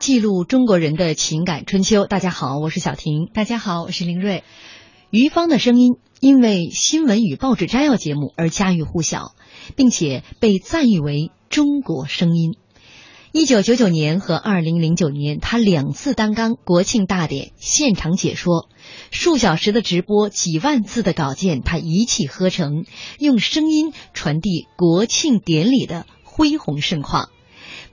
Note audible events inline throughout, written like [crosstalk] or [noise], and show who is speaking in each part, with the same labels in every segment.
Speaker 1: 记录中国人的情感春秋。大家好，我是小婷。
Speaker 2: 大家好，我是林瑞。
Speaker 1: 于芳的声音因为新闻与报纸摘要节目而家喻户晓，并且被赞誉为中国声音。一九九九年和二零零九年，他两次担纲国庆大典现场解说，数小时的直播，几万字的稿件，他一气呵成，用声音传递国庆典礼的恢宏盛况。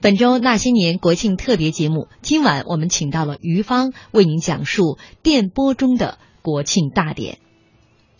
Speaker 1: 本周那些年国庆特别节目，今晚我们请到了于芳为您讲述电波中的国庆大典。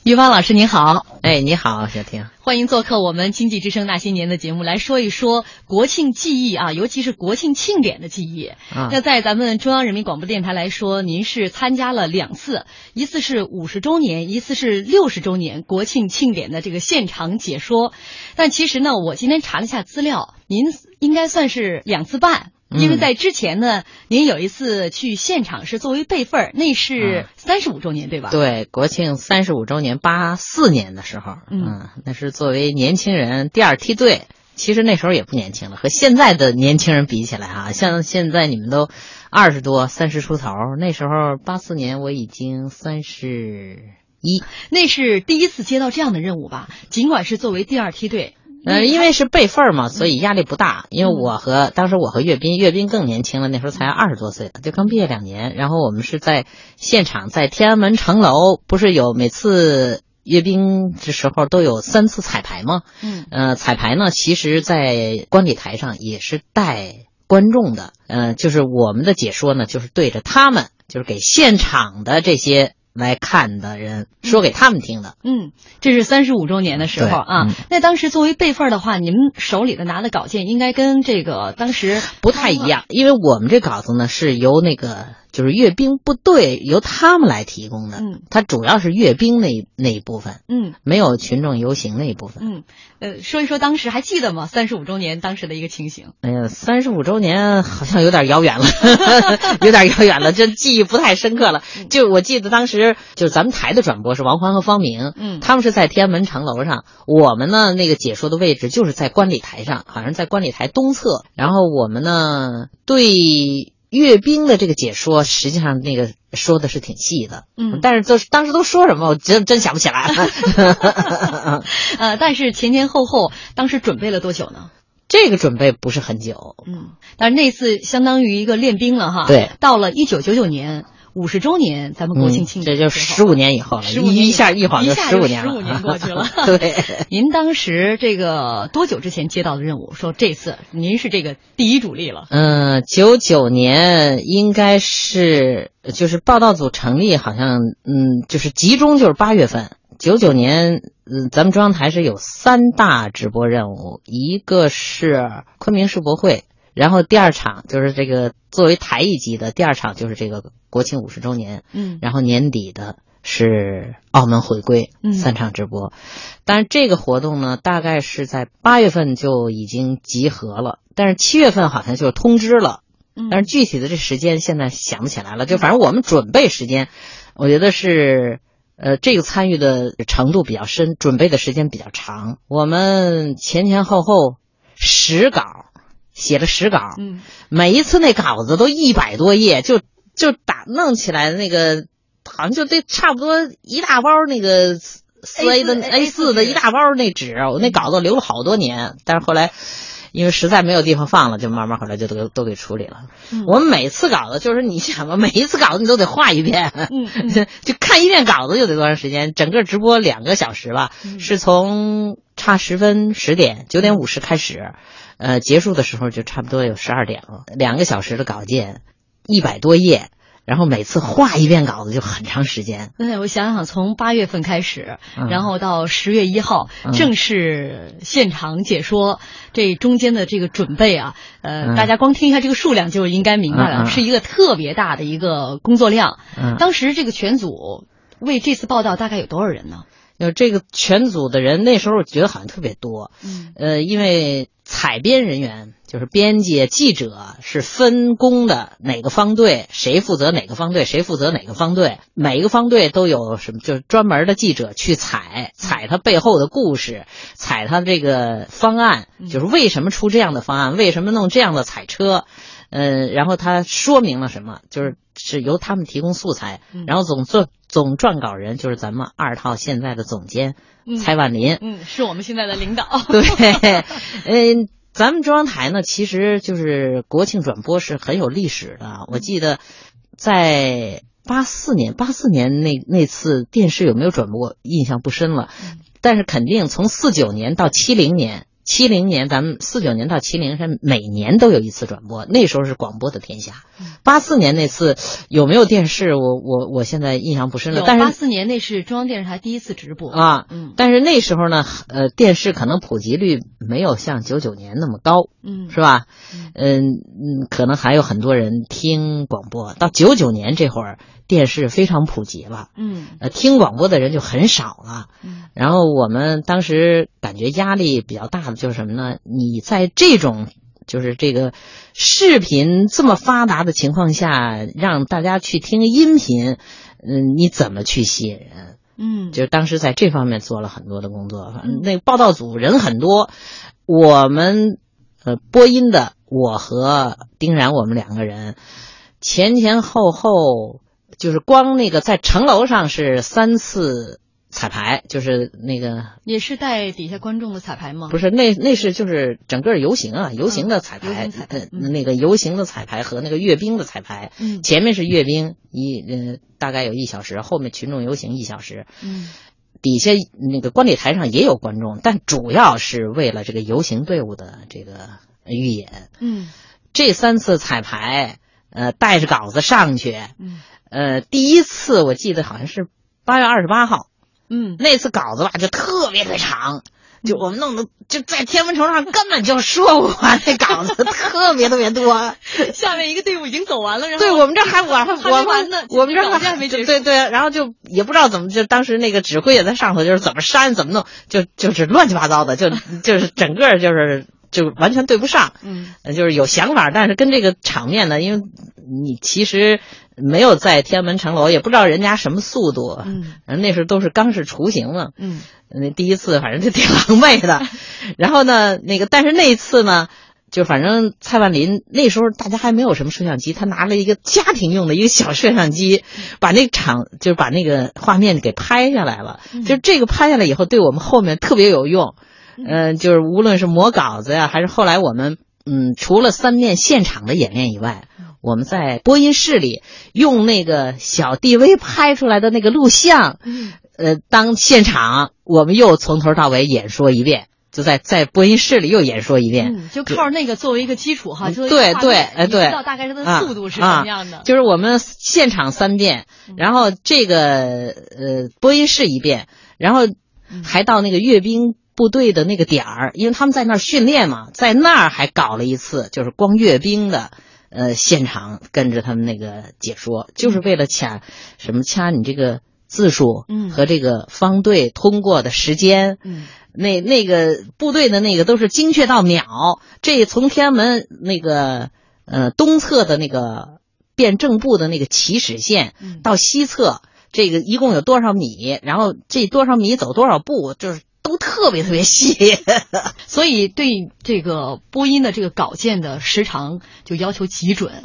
Speaker 1: 于芳老师您好，
Speaker 3: 哎，你好，小婷，
Speaker 1: 欢迎做客我们经济之声那些年的节目，来说一说国庆记忆啊，尤其是国庆庆典的记忆。
Speaker 3: 啊
Speaker 1: 那在咱们中央人民广播电台来说，您是参加了两次，一次是五十周年，一次是六十周年国庆庆典的这个现场解说。但其实呢，我今天查了一下资料，您应该算是两次半。因为
Speaker 3: 嗯
Speaker 1: 在之前呢，您有一次去现场是作为备份儿，那是三十五周年，对吧？
Speaker 3: 对，国庆三十五周年，八四年的时候，
Speaker 1: 嗯
Speaker 3: 那是作为年轻人第二梯队。其实那时候也不年轻了，和现在的年轻人比起来啊，像现在你们都二十多、三十出头，那时候八四年我已经三十一，
Speaker 1: 那是第一次接到这样的任务吧？尽管是作为第二梯队，
Speaker 3: 呃，因为是备份儿嘛，所以压力不大。因为我和当时我和岳斌，岳斌更年轻了，那时候才二十多岁，就刚毕业两年。然后我们是在现场，在天安门城楼，不是有每次阅兵的时候都有三次彩排吗？
Speaker 1: 嗯
Speaker 3: 呃，彩排呢，其实，在观礼台上也是带观众的。呃，就是我们的解说呢，就是对着他们，就是给现场的这些来看的人说给他们听的。
Speaker 1: 嗯，这是三十五周年的时候啊。
Speaker 3: 嗯
Speaker 1: 那当时作为备份的话，你们手里的拿的稿件应该跟这个当时
Speaker 3: 不太一样，因为我们这稿子呢是由那个就是阅兵部队由他们来提供的，
Speaker 1: 嗯，
Speaker 3: 它主要是阅兵那一那一部分，
Speaker 1: 嗯
Speaker 3: 没有群众游行那一部分。
Speaker 1: 嗯呃，说一说当时还记得吗？三十五周年当时的一个情形。
Speaker 3: 哎呀，三十五周年好像有点遥远了，[laughs] [laughs] 有点遥远了，这记忆不太深刻了。就我记得当时就是咱们台的转播是王欢和方明，
Speaker 1: 嗯
Speaker 3: 他们是在天安门城楼上，我们呢那个解说的位置就是在观礼台上，好像在观礼台东侧。然后我们呢对阅兵的这个解说，实际上那个说的是挺细的，
Speaker 1: 嗯
Speaker 3: 但是都当时都说什么，我真真想不起来了。[laughs]
Speaker 1: 呃，但是前前后后当时准备了多久呢？
Speaker 3: 这个准备不是很久，
Speaker 1: 嗯，但是那次相当于一个练兵了哈。
Speaker 3: 对，
Speaker 1: 到了一九九九年五十周年，咱们国庆庆
Speaker 3: 嗯这就十五年以后了
Speaker 1: ，15年以后
Speaker 3: 一下一晃就十五年了，
Speaker 1: 十五年过去了 [laughs]
Speaker 3: 对，[laughs]
Speaker 1: 您当时这个多久之前接到的任务？说这次您是这个第一主力了。
Speaker 3: 嗯，九九年应该是就是报道组成立，好像嗯，就是集中就是八月份。九九年，嗯，咱们中央台是有三大直播任务，一个是昆明世博会，然后第二场就是这个作为台一级的，第二场就是这个国庆五十周年，
Speaker 1: 嗯
Speaker 3: 然后年底的是澳门回归，
Speaker 1: 嗯
Speaker 3: 三场直播。但是这个活动呢，大概是在八月份就已经集合了，但是七月份好像就通知了，
Speaker 1: 嗯
Speaker 3: 但是具体的这时间现在想不起来了。就反正我们准备时间，我觉得是呃，这个参与的程度比较深，准备的时间比较长。我们前前后后十稿，写了十稿，
Speaker 1: 嗯，
Speaker 3: 每一次那稿子都一百多页，就就打弄起来那个，好像就得差不多一大包那个四 A 的 A 四的一大包那纸，我那稿子留了好多年，但是后来。因为实在没有地方放了，就慢慢后来就都都给处理了。
Speaker 1: 嗯
Speaker 3: 我们每次稿子就是你想吧，每一次稿子你都得画一遍，
Speaker 1: 嗯嗯 [laughs]
Speaker 3: 就看一遍稿子就得多长时间？整个直播两个小时吧，
Speaker 1: 嗯
Speaker 3: 是从差十分十点九点五十开始，呃，结束的时候就差不多有十二点了，两个小时的稿件，一百多页。然后每次画一遍稿子就很长时间，
Speaker 1: 对，我想想，从八月份开始，
Speaker 3: 嗯
Speaker 1: 然后到十月一号、
Speaker 3: 嗯
Speaker 1: 正式现场解说，这中间的这个准备啊，呃，
Speaker 3: 嗯
Speaker 1: 大家光听一下这个数量就应该明白了，是一个特别大的一个工作量。
Speaker 3: 嗯，
Speaker 1: 当时这个全组为这次报道大概有多少人呢？
Speaker 3: 有这个全组的人，那时候我觉得好像特别多，
Speaker 1: 嗯
Speaker 3: 呃，因为采编人员就是编辑、记者是分工的，哪个方队谁负责哪个方队，谁负责哪个方队，每一个方队都有什么，就是专门的记者去采采他背后的故事，采他这个方案，就是为什么出这样的方案，为什么弄这样的彩车。嗯，然后他说明了什么，就是是由他们提供素材，
Speaker 1: 嗯
Speaker 3: 然后总做总撰稿人就是咱们二套现在的总监
Speaker 1: 嗯
Speaker 3: 蔡万林，
Speaker 1: 嗯，是我们现在的领导。[laughs]
Speaker 3: 对，嗯，咱们中央台呢，其实就是国庆转播是很有历史的。我记得在八四年，八四年那那次电视有没有转播，印象不深了，但是肯定从四九年到七零年。七零年，咱们四九年到七零是每年都有一次转播，那时候是广播的天下。八四年那次有没有电视，我我我现在印象不深了。但是
Speaker 1: 八四年那是中央电视台第一次直播
Speaker 3: 啊，
Speaker 1: 嗯
Speaker 3: 但是那时候呢，呃，电视可能普及率没有像九九年那么高，
Speaker 1: 嗯
Speaker 3: 是吧？嗯嗯，可能还有很多人听广播。到九九年这会儿，电视非常普及了，
Speaker 1: 嗯
Speaker 3: 呃，听广播的人就很少了。
Speaker 1: 嗯
Speaker 3: 然后我们当时感觉压力比较大的就是什么呢？你在这种就是这个视频这么发达的情况下，让大家去听音频，嗯，你怎么去吸引人？
Speaker 1: 嗯，
Speaker 3: 就是当时在这方面做了很多的工作。反正那个报道组人很多，我们呃播音的我和丁然我们两个人前前后后就是光那个在城楼上是三次彩排，就是那个
Speaker 1: 也是带底下观众的彩排吗？
Speaker 3: 不是那那是就是整个游行啊，游行的彩排，
Speaker 1: 游行彩排
Speaker 3: 呃
Speaker 1: 嗯
Speaker 3: 那个游行的彩排和那个阅兵的彩排，
Speaker 1: 嗯
Speaker 3: 前面是阅兵一呃大概有一小时，后面群众游行一小时，
Speaker 1: 嗯
Speaker 3: 底下那个观礼台上也有观众，但主要是为了这个游行队伍的这个预演。
Speaker 1: 嗯
Speaker 3: 这三次彩排，呃，带着稿子上去，
Speaker 1: 嗯
Speaker 3: 呃，第一次我记得好像是八月二十八号，
Speaker 1: 嗯
Speaker 3: 那次稿子吧就特别特别长。就我们弄的就在天文城上根本就说不完，那稿子 [laughs] 特别特别多。[laughs]
Speaker 1: 下面一个队伍已经走完了，然后
Speaker 3: 对我们这还 [laughs] 我我
Speaker 1: 完呢
Speaker 3: 我们这
Speaker 1: 还没结束
Speaker 3: 对对，然后就也不知道怎么，就当时那个指挥也在上头，就是怎么删怎么弄，就就是乱七八糟的，就就是整个就是就完全对不上。
Speaker 1: 嗯。
Speaker 3: 呃就是有想法，但是跟这个场面呢，因为你其实没有在天安门城楼，也不知道人家什么速度，
Speaker 1: 嗯。
Speaker 3: 呃那时候都是刚是雏形嘛，
Speaker 1: 嗯。
Speaker 3: 那第一次反正就挺狼狈的，[laughs] 然后呢，那个但是那一次呢，就反正蔡万林那时候大家还没有什么摄像机，他拿了一个家庭用的一个小摄像机，把那场就是把那个画面给拍下来了，就是这个拍下来以后，对我们后面特别有用，嗯、就是无论是磨稿子呀，还是后来我们嗯，除了三面现场的演练以外。我们在播音室里用那个小 DV 拍出来的那个录像，
Speaker 1: 嗯
Speaker 3: 呃，当现场我们又从头到尾演说一遍，就在在播音室里又演说一遍。
Speaker 1: 嗯，就靠那个作为一个基础哈，作为一个
Speaker 3: 对对哎对
Speaker 1: 知道大概它的速度是什么样的
Speaker 3: 啊。就是我们现场三遍，然后这个呃播音室一遍，然后还到那个阅兵部队的那个点儿，因为他们在那儿训练嘛，在那儿还搞了一次，就是光阅兵的。呃，现场跟着他们那个解说，就是为了掐什么掐你这个字数，
Speaker 1: 嗯
Speaker 3: 和这个方队通过的时间，
Speaker 1: 嗯
Speaker 3: 那那个部队的那个都是精确到秒。这从天安门那个呃东侧的那个辩证部的那个起始线
Speaker 1: 嗯
Speaker 3: 到西侧，这个一共有多少米，然后这多少米走多少步，就是都特别特别细。[laughs]
Speaker 1: 所以对这个播音的这个稿件的时长就要求极准。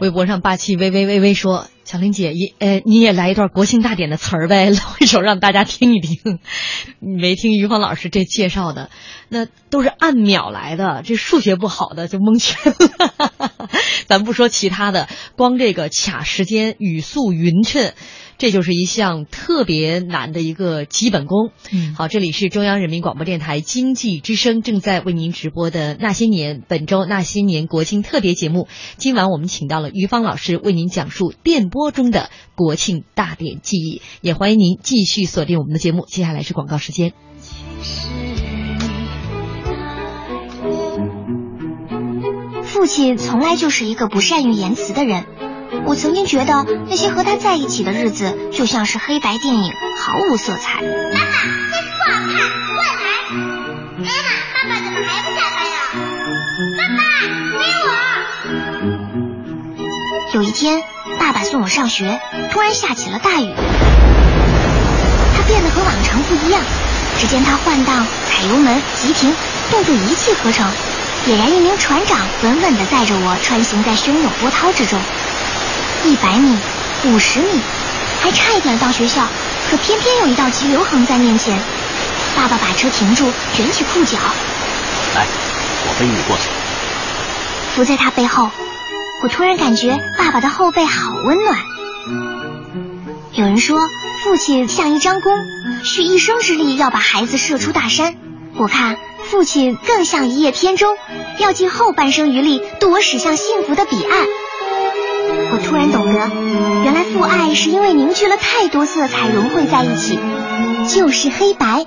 Speaker 1: 微博上霸气微微微微说：“小玲姐，也呃，你也来一段国庆大典的词儿呗，露一手让大家听一听。没听于芳老师这介绍的，那都是按秒来的，这数学不好的就蒙圈了。[laughs] 咱不说其他的，光这个卡时间、语速匀称。”这就是一项特别难的一个基本功。
Speaker 3: 嗯，
Speaker 1: 好，这里是中央人民广播电台经济之声正在为您直播的《那些年》本周《那些年》国庆特别节目。今晚我们请到了于芳老师为您讲述电波中的国庆大典记忆，也欢迎您继续锁定我们的节目。接下来是广告时间。
Speaker 2: 父亲从来就是一个不善于言辞的人。我曾经觉得那些和他在一起的日子就像是黑白电影，毫无色彩。
Speaker 4: 妈妈，这不好看，乱来！妈妈，爸爸怎么还不下班呀？爸爸，陪我。
Speaker 2: 有一天，爸爸送我上学，突然下起了大雨。他变得和往常不一样，只见他换挡、踩油门、急停，动作一气呵成，俨然一名船长，稳稳地载着我穿行在汹涌波涛之中。一百米，五十米，还差一点到学校，可偏偏有一道急流横在面前。爸爸把车停住，卷起裤脚，
Speaker 5: 来，我背你过去。
Speaker 2: 伏在他背后，我突然感觉爸爸的后背好温暖。有人说，父亲像一张弓，蓄一生之力要把孩子射出大山。我看，父亲更像一叶扁舟，要尽后半生余力渡我驶向幸福的彼岸。我突然懂得，原来父爱是因为凝聚了太多色彩融汇在一起，就是黑白。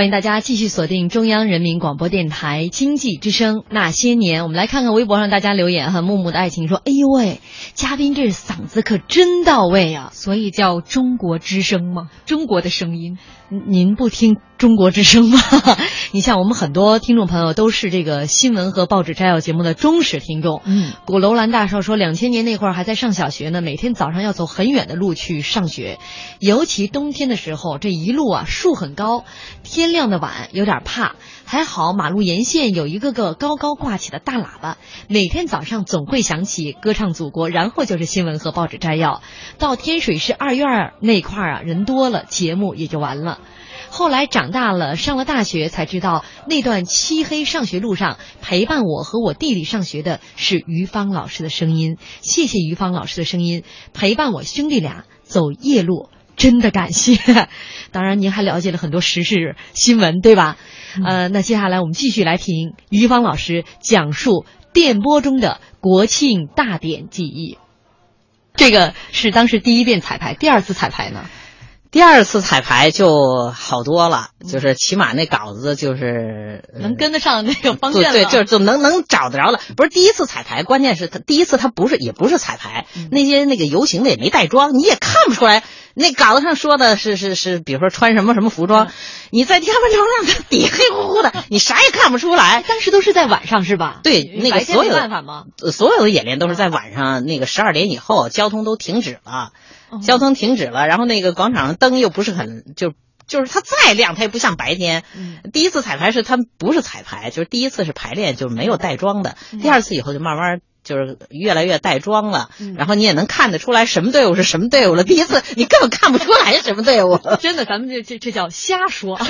Speaker 1: 欢迎大家继续锁定中央人民广播电台经济之声那些年。我们来看看微博上大家留言哈，木木的爱情说：“哎呦喂，嘉宾这嗓子可真到位啊！
Speaker 6: 所以叫中国之声吗，中国的声音。
Speaker 1: 您不听中国之声吗？[laughs] 你像我们很多听众朋友都是这个新闻和报纸摘要节目的忠实听众。
Speaker 3: 嗯，
Speaker 1: 古楼兰大少说，两千年那会儿还在上小学呢，每天早上要走很远的路去上学，尤其冬天的时候，这一路啊树很高，天亮的晚，有点怕。还好马路沿线有一个个高高挂起的大喇叭，每天早上总会响起歌唱祖国，然后就是新闻和报纸摘要。到天水市二院那块儿啊，人多了，节目也就完了。后来长大了，上了大学，才知道那段漆黑上学路上陪伴我和我弟弟上学的是于芳老师的声音。谢谢于芳老师的声音，陪伴我兄弟俩走夜路，真的感谢。[laughs] 当然，您还了解了很多时事新闻，对吧？呃，那接下来我们继续来听于芳老师讲述电波中的国庆大典记忆。这个是当时第一遍彩排，第二次彩排呢？
Speaker 3: 第二次彩排就好多了，就是起码那稿子就是
Speaker 1: 能跟得上那个方向，
Speaker 3: 对对，就就能能找得着了。不是第一次彩排，关键是他第一次他不是也不是彩排，那些那个游行的也没带妆，你也看不出来。那稿子上说的是是是，比如说穿什么什么服装，你在天文窗上底黑乎乎的，[laughs] 你啥也看不出来。
Speaker 1: 当时都是在晚上是吧？
Speaker 3: 对，那个所有
Speaker 1: 办法吗？
Speaker 3: 所有的演练都是在晚上，那个十二点以后，交通都停止了。交通停止了，然后那个广场上灯又不是很就就是它再亮，它也不像白天。第一次彩排是它不是彩排，就是第一次是排练，就是没有带妆的。第二次以后就慢慢就是越来越带妆了，然后你也能看得出来什么队伍是什么队伍了。第一次 [laughs] 你根本看不出来什么队伍，
Speaker 1: 真的，咱们这这这叫瞎说。[laughs]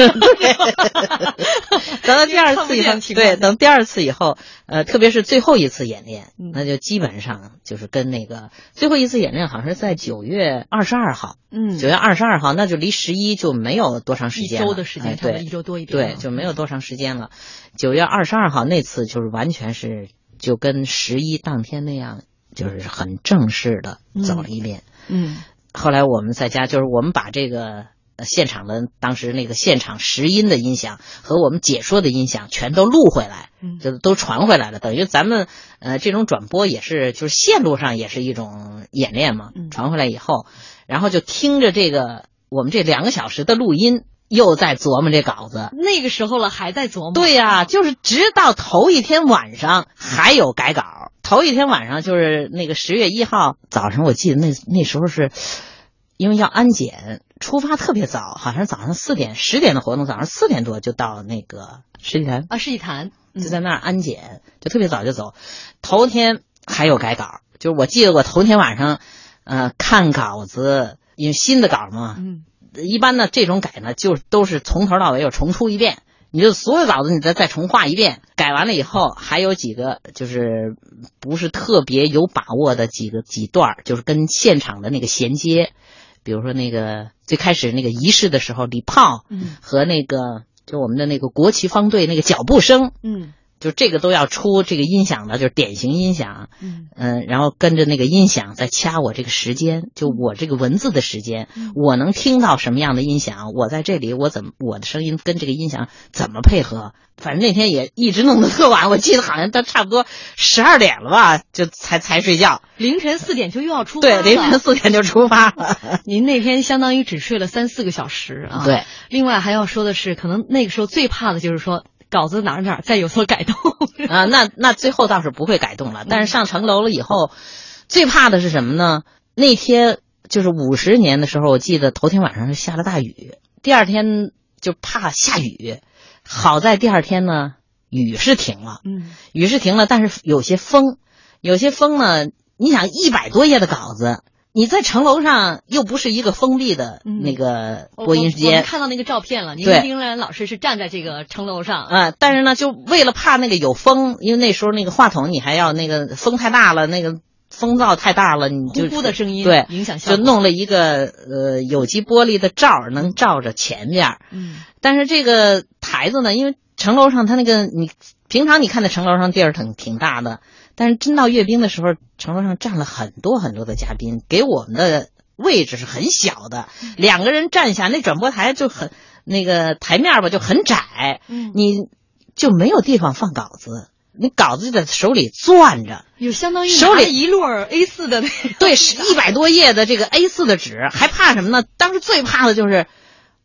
Speaker 3: 等到第二次以后，对，等第二次以后，呃，特别是最后一次演练，那就基本上就是跟那个最后一次演练，好像是在九月二十二号，
Speaker 1: 嗯，
Speaker 3: 九月二十二号，那就离十一就没有多长时间，
Speaker 1: 一周的时间，
Speaker 3: 对，
Speaker 1: 一周多一
Speaker 3: 点，对，就没有多长时间了。九月二十二号那次就是完全是就跟十一当天那样，就是很正式的走了一遍，
Speaker 1: 嗯。
Speaker 3: 后来我们在家，就是我们把这个。现场的当时那个现场实音的音响和我们解说的音响全都录回来，就都传回来了。等于咱们呃这种转播也是，就是线路上也是一种演练嘛。传回来以后，然后就听着这个我们这两个小时的录音，又在琢磨这稿子。
Speaker 1: 那个时候了还在琢磨？
Speaker 3: 对呀，就是直到头一天晚上还有改稿。头一天晚上就是那个十月一号早上，我记得那那时候是因为要安检。出发特别早，好像早上四点、十点的活动，早上四点多就到那个世纪坛
Speaker 1: 啊，世纪坛
Speaker 3: 就在那儿安检，就特别早就走。头天还有改稿，就是我记得我头天晚上，呃，看稿子，因为新的稿嘛，
Speaker 1: 嗯，
Speaker 3: 一般呢这种改呢，就都是从头到尾又重出一遍，你就所有稿子你再再重画一遍，改完了以后还有几个就是不是特别有把握的几个几段，就是跟现场的那个衔接。比如说那个最开始那个仪式的时候，礼炮，
Speaker 1: 嗯，
Speaker 3: 和那个就我们的那个国旗方队那个脚步声，
Speaker 1: 嗯，
Speaker 3: 就这个都要出这个音响的，就是典型音响，
Speaker 1: 嗯
Speaker 3: 嗯，然后跟着那个音响在掐我这个时间，就我这个文字的时间，我能听到什么样的音响，我在这里我怎么我的声音跟这个音响怎么配合？反正那天也一直弄得特晚，我记得好像到差不多十二点了吧，就才才睡觉。
Speaker 1: 凌晨四点就又要出
Speaker 3: 发，对，凌晨四点就出发了。[laughs]
Speaker 1: 您那天相当于只睡了三四个小时啊。
Speaker 3: 对。
Speaker 1: 另外还要说的是，可能那个时候最怕的就是说稿子哪哪再有所改动 [laughs]
Speaker 3: 啊。那那最后倒是不会改动了，但是上城楼了以后，最怕的是什么呢？那天就是五十年的时候，我记得头天晚上是下了大雨，第二天就怕下雨。好在第二天呢，雨是停了，
Speaker 1: 嗯，
Speaker 3: 雨是停了，但是有些风，有些风呢。你想一百多页的稿子，你在城楼上又不是一个封闭的那个播音间，
Speaker 1: 看到那个照片了。您跟丁然老师是站在这个城楼上
Speaker 3: 啊，但是呢，就为了怕那个有风，因为那时候那个话筒你还要那个风太大了，那个风噪太大了，你就
Speaker 1: 呼呼的声音
Speaker 3: 对
Speaker 1: 影响
Speaker 3: 就弄了一个呃有机玻璃的罩能罩着前面。
Speaker 1: 嗯，
Speaker 3: 但是这个台子呢，因为城楼上它那个你平常你看那城楼上地儿挺挺大的。但是真到阅兵的时候，城楼上站了很多很多的嘉宾，给我们的位置是很小的，两个人站下，那转播台就很那个台面吧就很窄，
Speaker 1: 嗯，
Speaker 3: 你就没有地方放稿子，你稿子就在手里攥着，
Speaker 1: 有相当于
Speaker 3: 手里
Speaker 1: 一摞 A 四的那
Speaker 3: 对，是一百多页的这个 A 四的纸，还怕什么呢？当时最怕的就是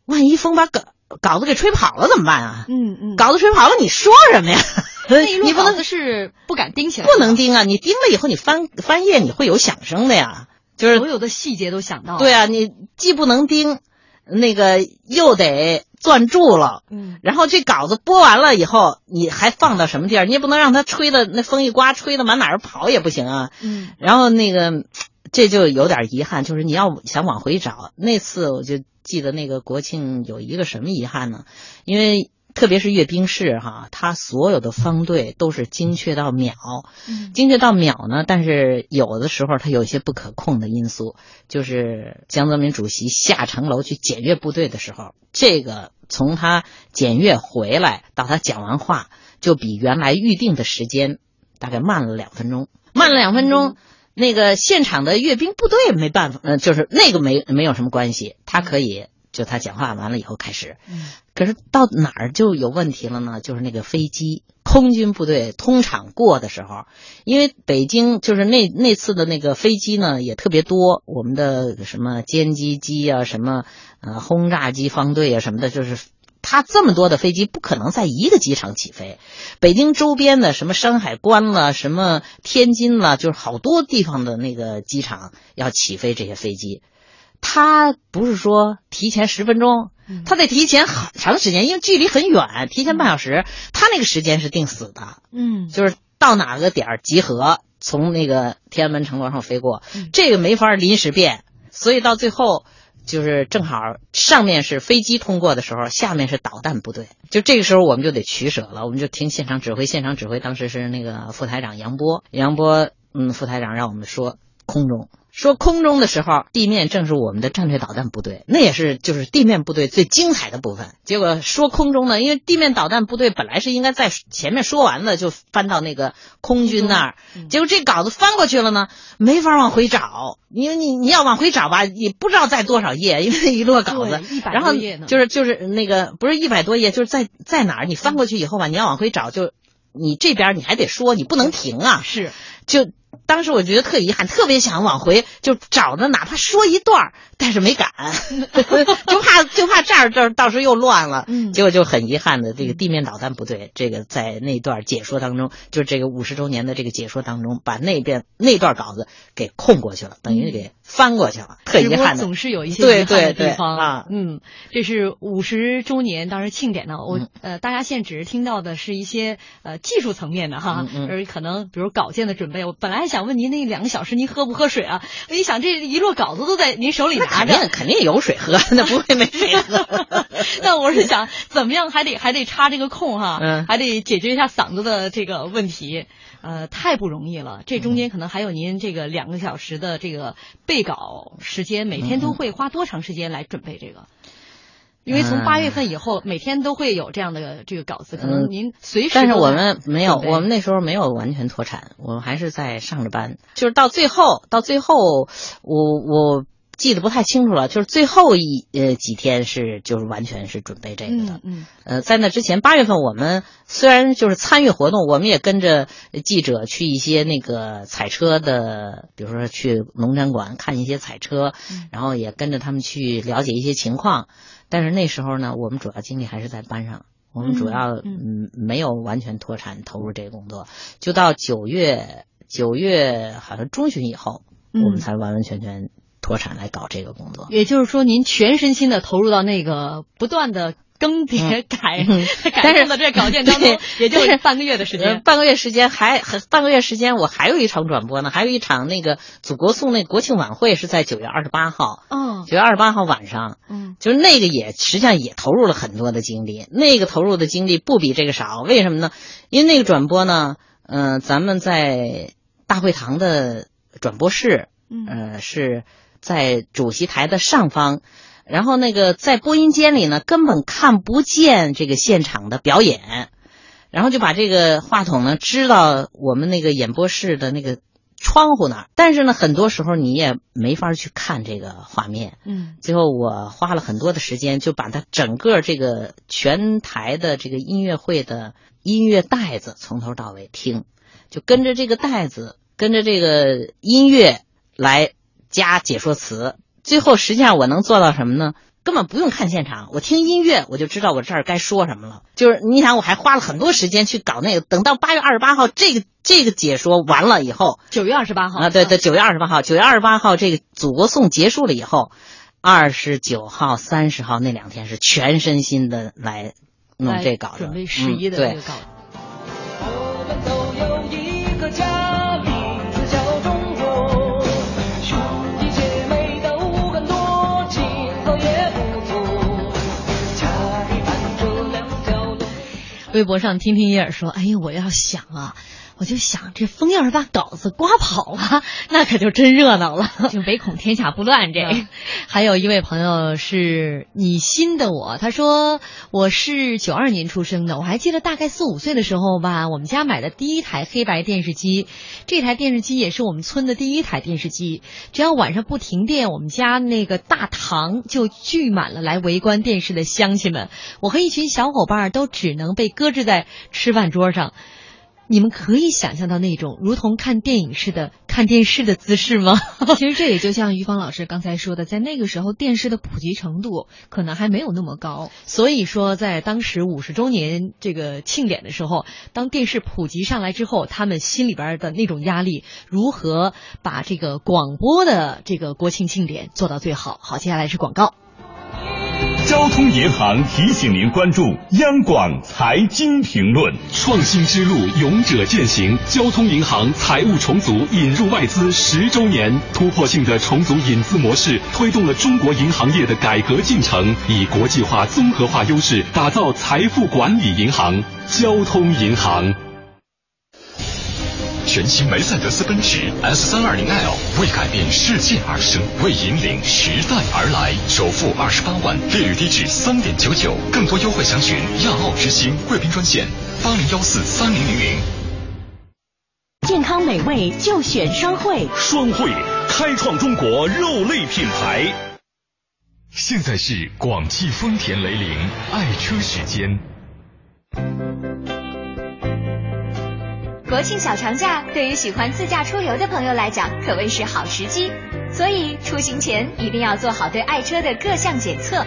Speaker 3: 万一风把稿稿子给吹跑了怎么办啊？
Speaker 1: 嗯嗯，
Speaker 3: 稿子吹跑了，你说什么呀？[laughs] 你不能
Speaker 1: 是不敢盯起来，
Speaker 3: 不能盯啊！你盯了以后，你翻翻页你会有响声的呀。就是
Speaker 1: 所有的细节都想到了。
Speaker 3: 对啊，你既不能盯，那个又得攥住了。
Speaker 1: 嗯，
Speaker 3: 然后这稿子播完了以后，你还放到什么地儿？你也不能让它吹的那风一刮，吹的满哪儿跑也不行啊。
Speaker 1: 嗯，
Speaker 3: 然后那个这就有点遗憾，就是你要想往回找，那次我就记得那个国庆有一个什么遗憾呢？因为特别是阅兵式哈，它所有的方队都是精确到秒，
Speaker 1: 嗯
Speaker 3: 精确到秒呢，但是有的时候它有一些不可控的因素，就是江泽民主席下城楼去检阅部队的时候，这个从他检阅回来到他讲完话，就比原来预定的时间大概慢了两分钟，慢了两分钟。那个现场的阅兵部队没办法，呃，就是那个没没有什么关系，他可以就他讲话完了以后开始。
Speaker 1: 嗯
Speaker 3: 可是到哪儿就有问题了呢？就是那个飞机，空军部队通常过的时候，因为北京就是那那次的那个飞机呢也特别多，我们的什么歼击机啊，什么呃轰炸机方队啊什么的，就是它这么多的飞机不可能在一个机场起飞。北京周边的什么山海关了，什么天津了，就是好多地方的那个机场要起飞这些飞机。它不是说提前十分钟，它得提前很长时间，因为距离很远，提前半小时。它那个时间是定死的，
Speaker 1: 嗯，
Speaker 3: 就是到哪个点儿集合，从那个天安门城楼上飞过，
Speaker 1: 嗯
Speaker 3: 这个没法临时变，所以到最后就是正好上面是飞机通过的时候，下面是导弹部队，就这个时候我们就得取舍了，我们就听现场指挥，现场指挥当时是那个副台长杨波，杨波嗯副台长让我们说空中。说空中的时候，地面正是我们的战略导弹部队，那也是就是地面部队最精彩的部分。结果说空中呢，因为地面导弹部队本来是应该在前面说完了就翻到那个空军那儿，结果这稿子翻过去了呢，没法往回找，因为你你要往回找吧，也不知道在多少页，因为一摞稿子，
Speaker 1: 对100
Speaker 3: 然后就是就是那个不是一百多页，就是在在哪儿你翻过去以后吧，你要往回找就。你这边你还得说，你不能停啊！
Speaker 1: 是，
Speaker 3: 就当时我觉得特遗憾，特别想往回就找的，哪怕说一段儿，但是没敢，[laughs] 就怕就怕这儿这儿到时候又乱了。
Speaker 1: 嗯
Speaker 3: 结果就很遗憾的，这个地面导弹部队，这个在那段解说当中，就是这个五十周年的这个解说当中，把那边那段稿子给空过去了，等于给翻过去了，特遗憾的。
Speaker 1: 总是有一些
Speaker 3: 对
Speaker 1: 遗憾的
Speaker 3: 对对
Speaker 1: 地方
Speaker 3: 啊。
Speaker 1: 嗯，这是五十周年，当时庆典呢，我、
Speaker 3: 嗯
Speaker 1: 呃，大家现在只是听到的是一些呃技术层面的哈，
Speaker 3: 嗯嗯
Speaker 1: 而可能比如稿件的准备，我本来还想问您那两个小时您喝不喝水啊？我一想这一摞稿子都在您手里拿着，
Speaker 3: 肯定肯定有水喝，[laughs] 那不会没水喝。[laughs]
Speaker 1: 那我是想怎么样还得还得插这个空哈，
Speaker 3: 嗯
Speaker 1: 还得解决一下嗓子的这个问题。呃，太不容易了。这中间可能还有您这个两个小时的这个备稿时间，每天都会花多长时间来准备这个？因为从
Speaker 3: 嗯
Speaker 1: 八月份以后，每天都会有这样的这个稿子，可能
Speaker 3: 嗯
Speaker 1: 您随时
Speaker 3: 但是我们没有，我们那时候没有完全脱产，我们还是在上着班。就是到最后，到最后，我我记得不太清楚了。就是最后一呃几天是就是完全是准备这个的。
Speaker 1: 嗯嗯
Speaker 3: 呃，在那之前，八月份我们虽然就是参与活动，我们也跟着记者去一些那个采车的，比如说去农展馆看一些采车，
Speaker 1: 嗯
Speaker 3: 然后也跟着他们去了解一些情况。但是那时候呢，我们主要精力还是在班上，我们主要
Speaker 1: 嗯。
Speaker 3: 嗯没有完全脱产投入这个工作，就到九月九月好像中旬以后，
Speaker 1: 嗯。
Speaker 3: 我们才完完全全脱产来搞这个工作。
Speaker 1: 也就是说，您全身心的投入到那个不断的更迭改、[laughs] 改
Speaker 3: 但是
Speaker 1: 动的这稿件当中，也就
Speaker 3: 是
Speaker 1: 半个月的时
Speaker 3: 呃
Speaker 1: 间。
Speaker 3: 半个月时间还还半个月时间，我还有一场转播呢，还有一场那个祖国颂那国庆晚会是在九月二十八号，
Speaker 1: 嗯
Speaker 3: 九月二十八号晚上，
Speaker 1: 嗯
Speaker 3: 就是那个也实际上也投入了很多的精力，那个投入的精力不比这个少，为什么呢？因为那个转播呢，嗯、咱们在大会堂的转播室，
Speaker 1: 嗯
Speaker 3: 呃，是在主席台的上方。然后那个在播音间里呢，根本看不见这个现场的表演，然后就把这个话筒呢支到我们那个演播室的那个窗户那儿。但是呢，很多时候你也没法去看这个画面。
Speaker 1: 嗯
Speaker 3: 最后我花了很多的时间，就把它整个这个全台的这个音乐会的音乐带子从头到尾听，就跟着这个带子，跟着这个音乐来加解说词。最后实际上我能做到什么呢？根本不用看现场，我听音乐我就知道我这儿该说什么了。就是你想，我还花了很多时间去搞那个，等到八月二十八号这个这个解说完了以后，
Speaker 1: 九月二十八号
Speaker 3: 啊，对对，九月二十八号，九月二十八号这个祖国颂结束了以后，二十九号、三十号那两天是全身心的来弄这稿子，
Speaker 1: 准备十一的个稿子。
Speaker 7: 我们都有一个家，
Speaker 1: 微博上听听叶儿说：“哎呀，我要想啊，我就想这风要是把稿子刮跑了，那可就真热闹了。[laughs]
Speaker 8: 就唯恐天下不乱这。
Speaker 1: 嗯 [laughs] 还有一位朋友是你新的我，他说我是九二年出生的，我还记得大概四五岁的时候吧，我们家买的第一台黑白电视机，这台电视机也是我们村的第一台电视机。只要晚上不停电，我们家那个大堂就聚满了来围观电视的乡亲们，我和一群小伙伴都只能被搁置在吃饭桌上。你们可以想象到那种如同看电影似的 [laughs] 看电视的姿势吗？[laughs]
Speaker 8: 其实这也就像于芳老师刚才说的，在那个时候电视的普及程度可能还没有那么高。
Speaker 1: 所以说，在当时五十周年这个庆典的时候，当电视普及上来之后，他们心里边的那种压力，如何把这个广播的这个国庆庆典做到最好？好，接下来是广告。
Speaker 9: 交通银行提醒您关注央广财经评论。
Speaker 10: 创新之路，勇者践行。交通银行财务重组引入外资十周年，突破性的重组引资模式，推动了中国银行业的改革进程，以国际化、综合化优势打造财富管理银行——交通银行。
Speaker 11: 全新梅赛德斯奔驰 S 三二零 L 为改变世界而生，为引领时代而来。首付二十八万，利率低至三点九九，更多优惠详询亚奥之星贵宾专线八零幺四三零零零。
Speaker 12: 健康美味就选双汇，
Speaker 9: 双汇开创中国肉类品牌。
Speaker 11: 现在是广汽丰田雷凌爱车时间。
Speaker 13: 国庆小长假对于喜欢自驾出游的朋友来讲，可谓是好时机。所以出行前一定要做好对爱车的各项检测，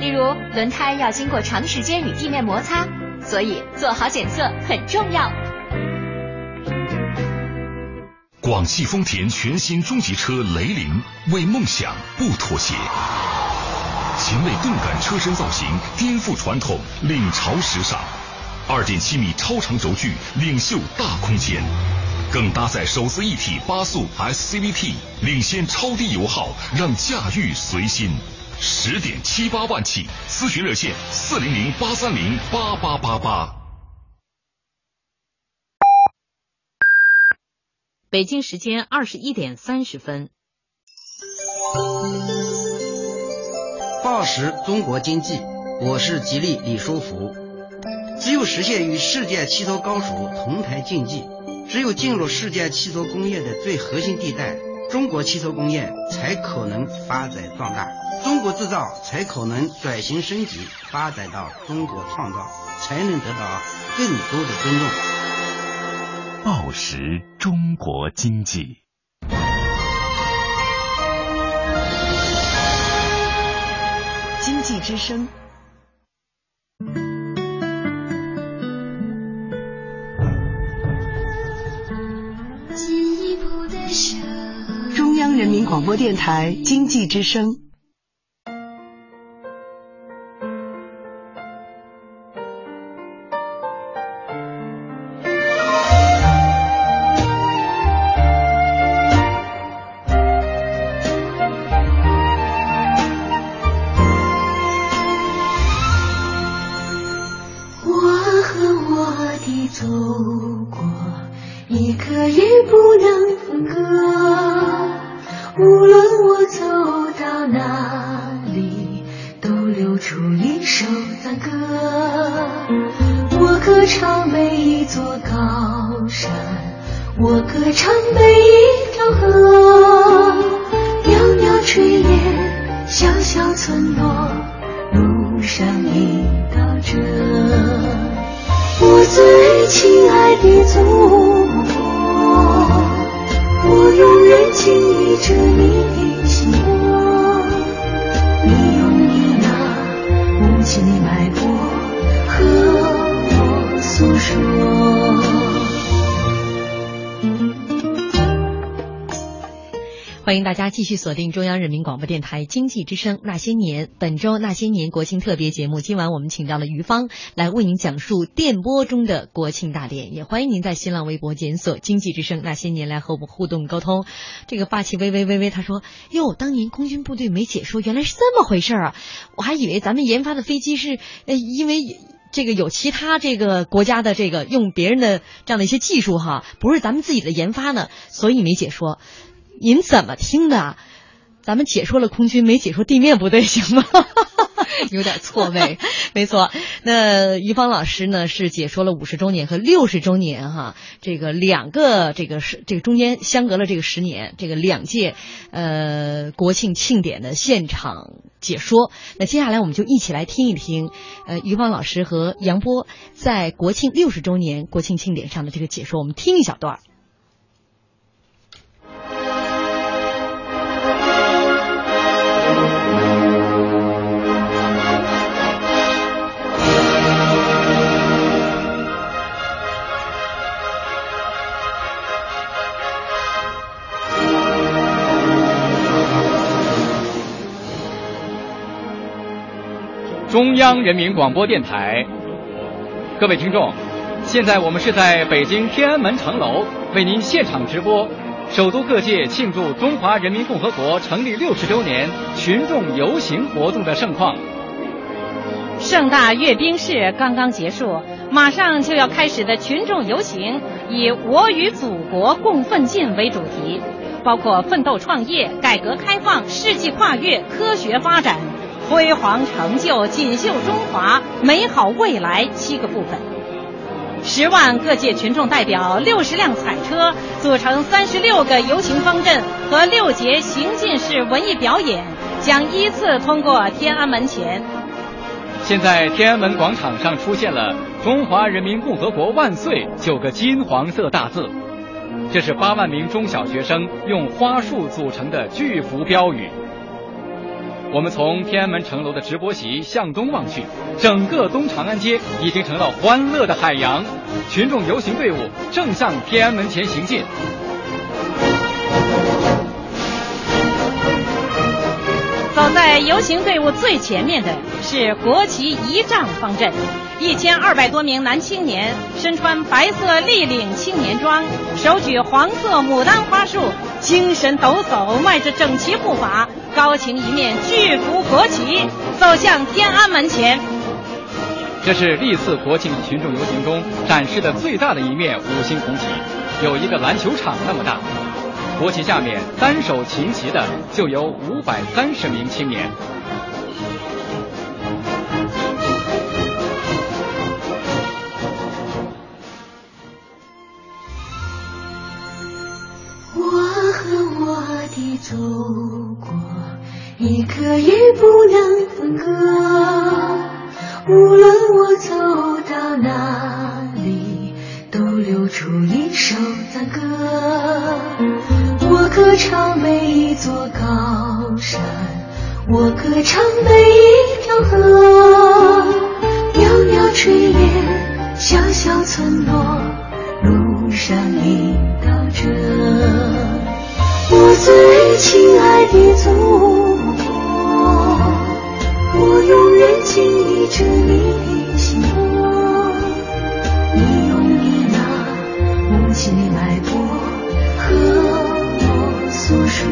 Speaker 13: 例如轮胎要经过长时间与地面摩擦，所以做好检测很重要。
Speaker 11: 广汽丰田全新中级车雷凌，为梦想不妥协。前卫动感车身造型颠覆传统，领潮时尚。二点七米超长轴距，领袖大空间，更搭载手自一体八速 SCVT，领先超低油耗，让驾驭随心。十点七八万起，咨询热线四零零八三零八八八八。
Speaker 3: 北京时间二十一点三十分。
Speaker 14: 报时中国经济，我是吉利李书福。只有实现与世界汽车高手同台竞技，只有进入世界汽车工业的最核心地带，中国汽车工业才可能发展壮大，中国制造才可能转型升级，发展到中国创造，才能得到更多的尊重。
Speaker 15: 报时中国经济。
Speaker 16: 经济之声。民广播电台经济之声。
Speaker 1: 继续锁定中央人民广播电台经济之声《那些年》本周《那些年》国庆特别节目。今晚我们请到了于芳来为您讲述电波中的国庆大典，也欢迎您在新浪微博检索“经济之声那些年”来和我们互动沟通。这个霸气微微微微他说：“哟，当年空军部队没解说，原来是这么回事儿啊！我还以为咱们研发的飞机是呃因为。”这个有其他这个国家的这个用别人的这样的一些技术哈，不是咱们自己的研发呢，所以没解说。您怎么听的？咱们解说了空军，没解说地面部队，行吗？[laughs]
Speaker 8: 有点错位。[laughs]
Speaker 1: 没错，那于芳老师呢是解说了五十周年和六十周年哈，这个两个这个是这个中间相隔了这个十年，这个两届呃国庆庆典的现场解说。那接下来我们就一起来听一听呃于芳老师和杨波在国庆六十周年国庆庆典上的这个解说，我们听一小段儿。
Speaker 17: 中央人民广播电台，各位听众，现在我们是在北京天安门城楼为您现场直播首都各界庆祝中华人民共和国成立六十周年群众游行活动的盛况。
Speaker 18: 盛大阅兵式刚刚结束，马上就要开始的群众游行以“我与祖国共奋进”为主题，包括奋斗创业、改革开放、世纪跨越、科学发展。辉煌成就、锦绣中华、美好未来七个部分。十万各界群众代表、六十辆彩车组成三十六个游行方阵和六节行进式文艺表演，将依次通过天安门前。
Speaker 17: 现在天安门广场上出现了“中华人民共和国万岁”九个金黄色大字，这是八万名中小学生用花束组成的巨幅标语。我们从天安门城楼的直播席向东望去，整个东长安街已经成了欢乐的海洋，群众游行队伍正向天安门前行进。
Speaker 18: 走在游行队伍最前面的是国旗仪仗方阵，一千二百多名男青年身穿白色立领青年装，手举黄色牡丹花束，精神抖擞，迈着整齐步伐。高擎一面巨幅国旗，走向天安门前。
Speaker 17: 这是历次国庆群众游行中展示的最大的一面五星红旗，有一个篮球场那么大。国旗下面单手擎旗的就有五百三十名青年。
Speaker 16: 的祖国。一刻也不能分割，无论我走到哪里，都流出一首赞歌。我歌唱每一座高山，我歌唱每一条河，袅袅炊烟，小小村落，路上引导着我最亲爱的祖国。我永远紧依着你的心窝，你用你那母亲的脉搏和我诉说。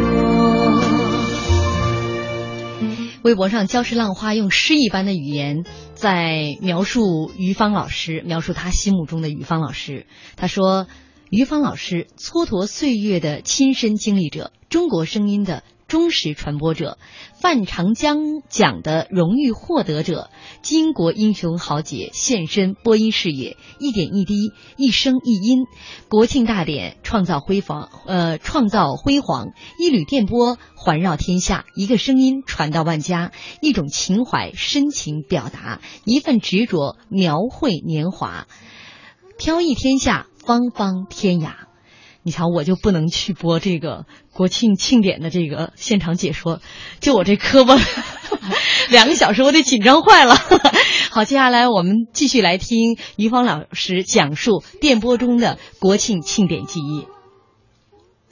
Speaker 1: 微博上，礁石浪花用诗一般的语言在描述于芳老师，描述他心目中的于芳老师。他说：“于芳老师蹉跎岁月的亲身经历者，中国声音的。”忠实传播者，范长江奖的荣誉获得者，巾帼英雄豪杰献身播音事业，一点一滴，一声一音，国庆大典创造辉煌，呃，创造辉煌，一缕电波环绕天下，一个声音传到万家，一种情怀深情表达，一份执着描绘年华，飘逸天下，芳芳天涯。你瞧，我就不能去播这个国庆庆典的这个现场解说，就我这磕巴 [laughs] 两个小时，我得紧张坏了。[laughs] 好，接下来我们继续来听于芳老师讲述电波中的国庆庆典记忆。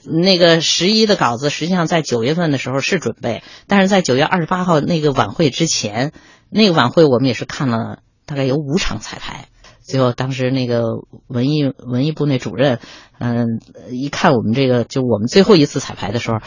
Speaker 3: 那个十一的稿子，实际上在九月份的时候是准备，但是在九月二十八号那个晚会之前，那个晚会我们也是看了大概有五场彩排。最后，当时那个文艺文艺部那主任，嗯，一看我们这个，就我们最后一次彩排的时候，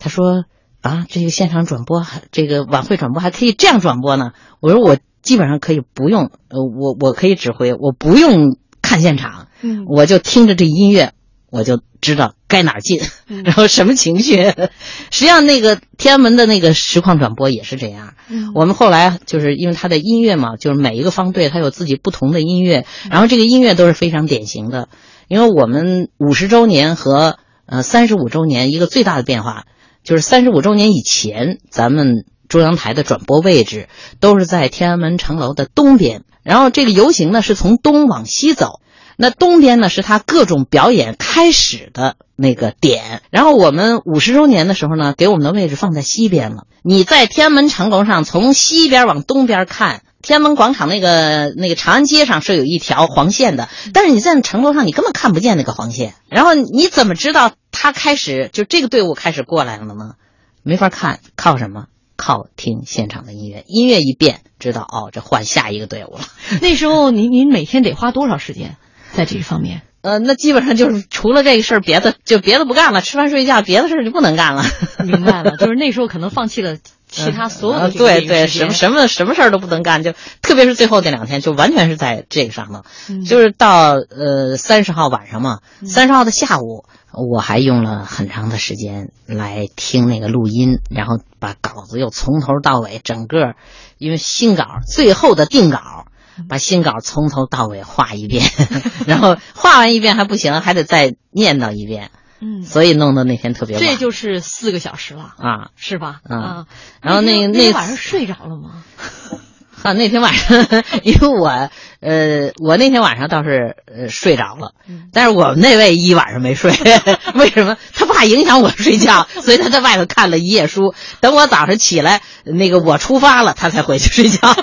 Speaker 3: 他说：“啊，这个现场转播，这个晚会转播还可以这样转播呢。”我说：“我基本上可以不用，呃，我我可以指挥，我不用看现场，
Speaker 1: 嗯
Speaker 3: 我就听着这音乐，我就知道该哪儿进，然后什么情绪。[laughs] 实际上，那个天安门的那个实况转播也是这样。
Speaker 1: 嗯
Speaker 3: 我们后来就是因为它的音乐嘛，就是每一个方队它有自己不同的音乐，然后这个音乐都是非常典型的。因为我们五十周年和呃三十五周年一个最大的变化，就是三十五周年以前，咱们中央台的转播位置都是在天安门城楼的东边，然后这个游行呢是从东往西走。那东边呢是他各种表演开始的那个点，然后我们五十周年的时候呢，给我们的位置放在西边了。你在天安门城楼上从西边往东边看，天安门广场那个那个长安街上是有一条黄线的，但是你在城楼上你根本看不见那个黄线。然后你怎么知道他开始就这个队伍开始过来了呢？没法看，靠什么？靠听现场的音乐，音乐一变，知道哦，这换下一个队伍了。
Speaker 1: 那时候您您每天得花多少时间在这方面？
Speaker 3: 呃，那基本上就是除了这个事儿，别的就别的不干了，吃饭睡觉，别的事儿就不能干了。[laughs]
Speaker 1: 明白了，就是那时候可能放弃了其他所有的
Speaker 3: 对对，什么什么什么事儿都不能干，就特别是最后这两天，就完全是在这个上头。
Speaker 1: 嗯
Speaker 3: 就是到呃三十号晚上嘛，三十号的下午，我还用了很长的时间来听那个录音，然后把稿子又从头到尾整个，因为新稿最后的定稿。把新稿从头到尾画一遍，[laughs] 然后画完一遍还不行，还得再念叨一遍，
Speaker 1: 嗯，
Speaker 3: 所以弄得那天特别晚
Speaker 1: 这就是四个小时了，
Speaker 3: 啊。
Speaker 1: 是吧？
Speaker 3: 啊
Speaker 1: 啊，
Speaker 3: 然后那
Speaker 1: 天
Speaker 3: 那
Speaker 1: 晚上睡着了吗？[laughs]
Speaker 3: 啊，那天晚上，因为我呃，我那天晚上倒是呃睡着了，但是我们那位一晚上没睡，[laughs] 为什么？他怕影响我睡觉，所以他在外头看了一夜书。等我早上起来，那个我出发了，他才回去睡觉。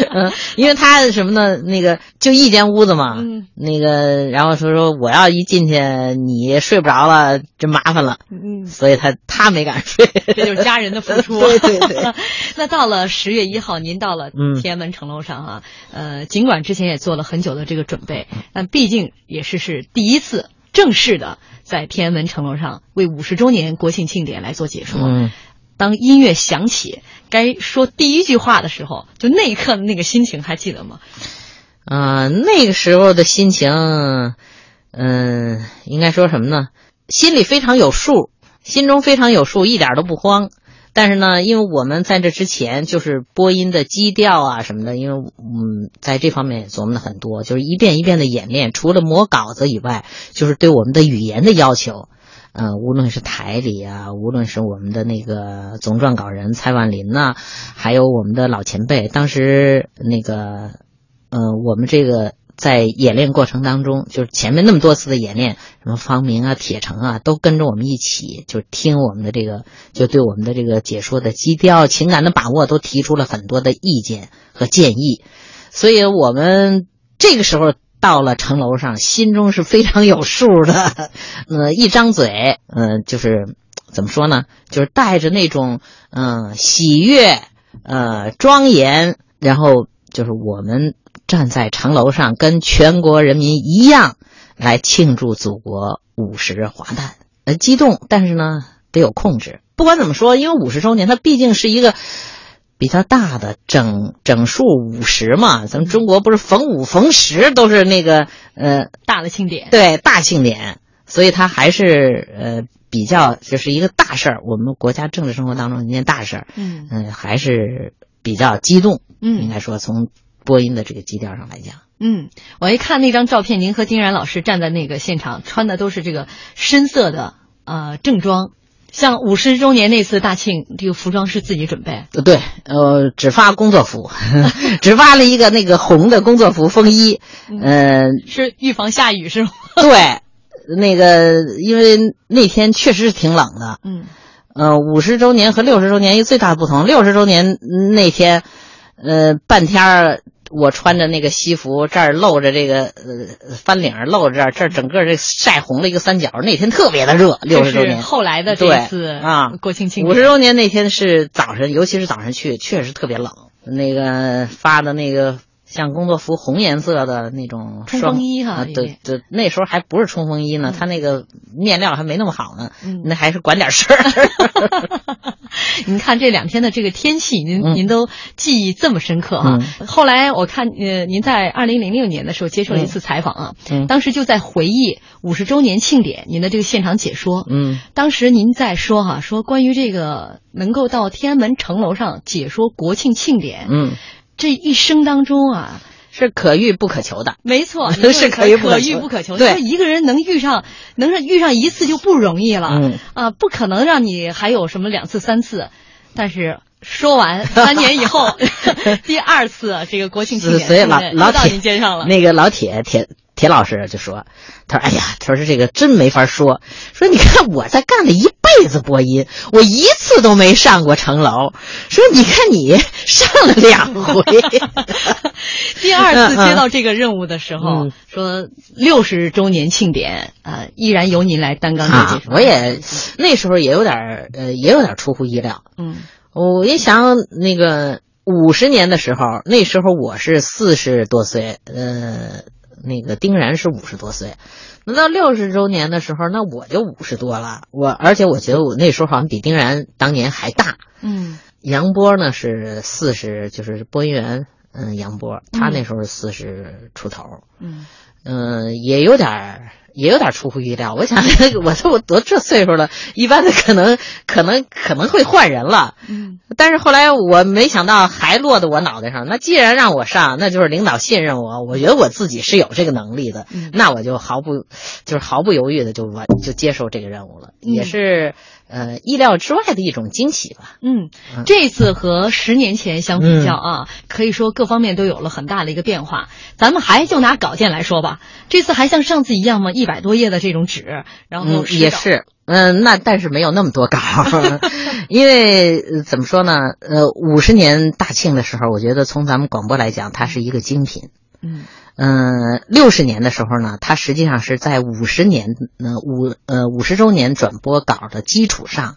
Speaker 3: [laughs] 嗯，因为他什么呢？那个就一间屋子嘛，
Speaker 1: 嗯
Speaker 3: 那个然后说说我要一进去你睡不着了，真麻烦了，
Speaker 1: 嗯，
Speaker 3: 所以他他没敢睡。
Speaker 1: 这就是家人的付出。
Speaker 3: 对 [laughs] 对对。[laughs]
Speaker 1: 那到了十月一号，您到了
Speaker 3: 嗯
Speaker 1: 天安门城楼上啊，呃，尽管之前也做了很久的这个准备，但毕竟也是是第一次正式的在天安门城楼上为五十周年国庆庆典来做解说。
Speaker 3: 嗯
Speaker 1: 当音乐响起，该说第一句话的时候，就那一刻的那个心情还记得吗？
Speaker 3: 啊、那个时候的心情，嗯、应该说什么呢？心里非常有数，心中非常有数，一点都不慌。但是呢，因为我们在这之前就是播音的基调啊什么的，因为嗯，在这方面也琢磨了很多，就是一遍一遍的演练。除了磨稿子以外，就是对我们的语言的要求。呃，无论是台里啊，无论是我们的那个总撰稿人蔡万林呐、还有我们的老前辈，当时那个呃，我们这个在演练过程当中，就是前面那么多次的演练，什么方明啊、铁成啊，都跟着我们一起，就听我们的这个，就对我们的这个解说的基调、情感的把握，都提出了很多的意见和建议。所以我们这个时候到了城楼上，心中是非常有数的。[laughs] 呃，一张嘴，嗯、就是怎么说呢？就是带着那种嗯、喜悦、呃庄严，然后就是我们站在城楼上，跟全国人民一样来庆祝祖国五十华诞。呃，激动，但是呢得有控制。不管怎么说，因为五十周年，它毕竟是一个比较大的整整数五十嘛。咱们中国不是逢五逢十都是那个呃
Speaker 1: 大的庆典，
Speaker 3: 对大庆典，所以它还是呃比较就是一个大事儿，我们国家政治生活当中一件大事儿。
Speaker 1: 嗯
Speaker 3: 嗯、还是比较激动。
Speaker 1: 嗯
Speaker 3: 应该说从播音的这个基调上来讲。
Speaker 1: 嗯，我一看那张照片，您和丁然老师站在那个现场，穿的都是这个深色的呃正装。像五十周年那次大庆，这个服装是自己准备。
Speaker 3: 呃对，呃，只发工作服，[laughs] 只发了一个那个红的工作服风衣，呃，
Speaker 1: 是预防下雨是吗？[laughs]
Speaker 3: 对，那个，因为那天确实是挺冷的。
Speaker 1: 嗯。
Speaker 3: 呃，五十周年和六十周年一最大的不同，六十周年那天，呃，半天儿我穿着那个西服，这儿露着这个呃翻领，露着这儿，这儿整个这晒红了一个三角。那天特别的热，六十周年。
Speaker 1: 后来的这次
Speaker 3: 啊，
Speaker 1: 国庆庆
Speaker 3: 五十周年那天是早晨，尤其是早上去，确实特别冷。那个发的那个。像工作服红颜色的那种
Speaker 1: 冲锋衣哈，
Speaker 3: 对对，那时候还不是冲锋衣呢，它那个面料还没那么好呢，
Speaker 1: 嗯。
Speaker 3: 那还是管点事儿。[laughs]
Speaker 1: 您看这两天的这个天气，您您都记忆这么深刻哈。后来我看呃，您在二零零六年的时候接受了一次采访啊，当时就在回忆五十周年庆典您的这个现场解说，
Speaker 3: 嗯，
Speaker 1: 当时您在说哈，说关于这个能够到天安门城楼上解说国庆庆典，
Speaker 3: 嗯。
Speaker 1: 这一生当中啊，
Speaker 3: 是可遇不可求的。
Speaker 1: 没错，[laughs]
Speaker 3: 是
Speaker 1: 可
Speaker 3: 遇
Speaker 1: 可遇不可求。
Speaker 3: 对，
Speaker 1: 一个人能遇上，能让遇上一次就不容易了。
Speaker 3: 嗯
Speaker 1: 啊，不可能让你还有什么两次、三次。但是说完 [laughs] 三年以后，[laughs] 第二次这个国庆庆典，
Speaker 3: 所以老老
Speaker 1: 到您肩上了。
Speaker 3: 那个老铁铁铁老师就说：“他说，哎呀，他说这个真没法说。说你看我在干了一辈子播音，我一次都没上过城楼。说你看你上了两回。[laughs]
Speaker 1: 第二次接到这个任务的时候，
Speaker 3: 嗯、
Speaker 1: 说六十周年庆典啊、呃，依然由您来担纲这
Speaker 3: 啊。我也那时候也有点呃，也有点出乎意料。
Speaker 1: 嗯，
Speaker 3: 我一想那个五十年的时候，那时候我是四十多岁，呃。”那个丁然是五十多岁，那到六十周年的时候，那我就五十多了。我而且我觉得我那时候好像比丁然当年还大。
Speaker 1: 嗯，
Speaker 3: 杨波呢是四十，就是播音员，嗯，杨波，他那时候是四十出头。
Speaker 1: 嗯，
Speaker 3: 嗯、呃，也有点。也有点出乎意料，我想，我说我都这岁数了，一般的可能可能可能会换人了。
Speaker 1: 嗯，
Speaker 3: 但是后来我没想到还落到我脑袋上。那既然让我上，那就是领导信任我，我觉得我自己是有这个能力的，
Speaker 1: 嗯、
Speaker 3: 那我就毫不就是毫不犹豫的就完就接受这个任务了，
Speaker 1: 嗯、
Speaker 3: 也是呃意料之外的一种惊喜吧。
Speaker 1: 嗯，这次和十年前相比较啊，嗯、可以说各方面都有了很大的一个变化。咱们还就拿稿件来说吧，这次还像上次一样吗？一百多页的这种纸，然后、
Speaker 3: 嗯、也是，嗯、呃，那但是没有那么多稿，[laughs] 因为、呃、怎么说呢？呃，五十年大庆的时候，我觉得从咱们广播来讲，它是一个精品。
Speaker 1: 嗯
Speaker 3: 嗯，六十年的时候呢，它实际上是在五十年呃五呃五十周年转播稿的基础上，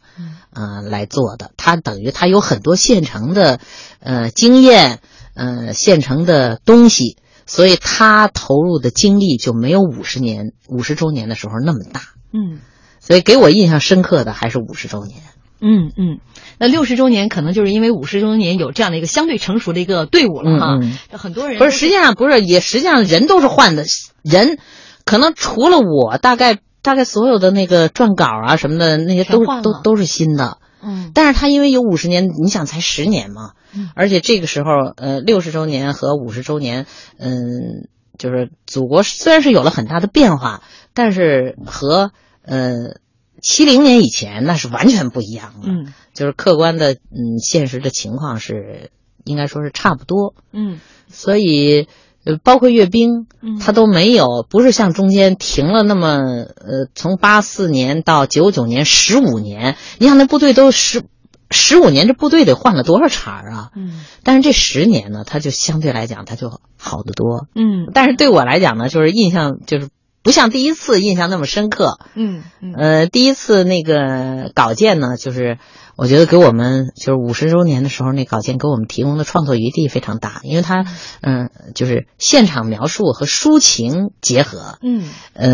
Speaker 3: 呃来做的。它等于它有很多现成的呃经验，呃现成的东西。所以他投入的精力就没有五十年五十周年的时候那么大，
Speaker 1: 嗯，
Speaker 3: 所以给我印象深刻的还是五十周年，
Speaker 1: 嗯嗯，那六十周年可能就是因为五十周年有这样的一个相对成熟的一个队伍了哈，
Speaker 3: 嗯、
Speaker 1: 很多人
Speaker 3: 不是实际上不是也实际上人都是换的人，可能除了我大概大概所有的那个撰稿啊什么的那些都都都是新的。
Speaker 1: 嗯，
Speaker 3: 但是他因为有五十年，你想才十年嘛，
Speaker 1: 嗯，
Speaker 3: 而且这个时候，呃，六十周年和五十周年，嗯，就是祖国虽然是有了很大的变化，但是和呃七零年以前那是完全不一样的，
Speaker 1: 嗯，
Speaker 3: 就是客观的，嗯，现实的情况是应该说是差不多，
Speaker 1: 嗯，
Speaker 3: 所以。呃，包括阅兵，他都没有，不是像中间停了那么，呃，从八四年到九九年十五年，你想那部队都十十五年，这部队得换了多少茬儿啊？
Speaker 1: 嗯，
Speaker 3: 但是这十年呢，他就相对来讲，他就好得多。
Speaker 1: 嗯，
Speaker 3: 但是对我来讲呢，就是印象就是不像第一次印象那么深刻。
Speaker 1: 嗯嗯，
Speaker 3: 呃，第一次那个稿件呢，就是。我觉得给我们就是五十周年的时候，那稿件给我们提供的创作余地非常大，因为它，嗯，就是现场描述和抒情结合，
Speaker 1: 嗯，
Speaker 3: 呃，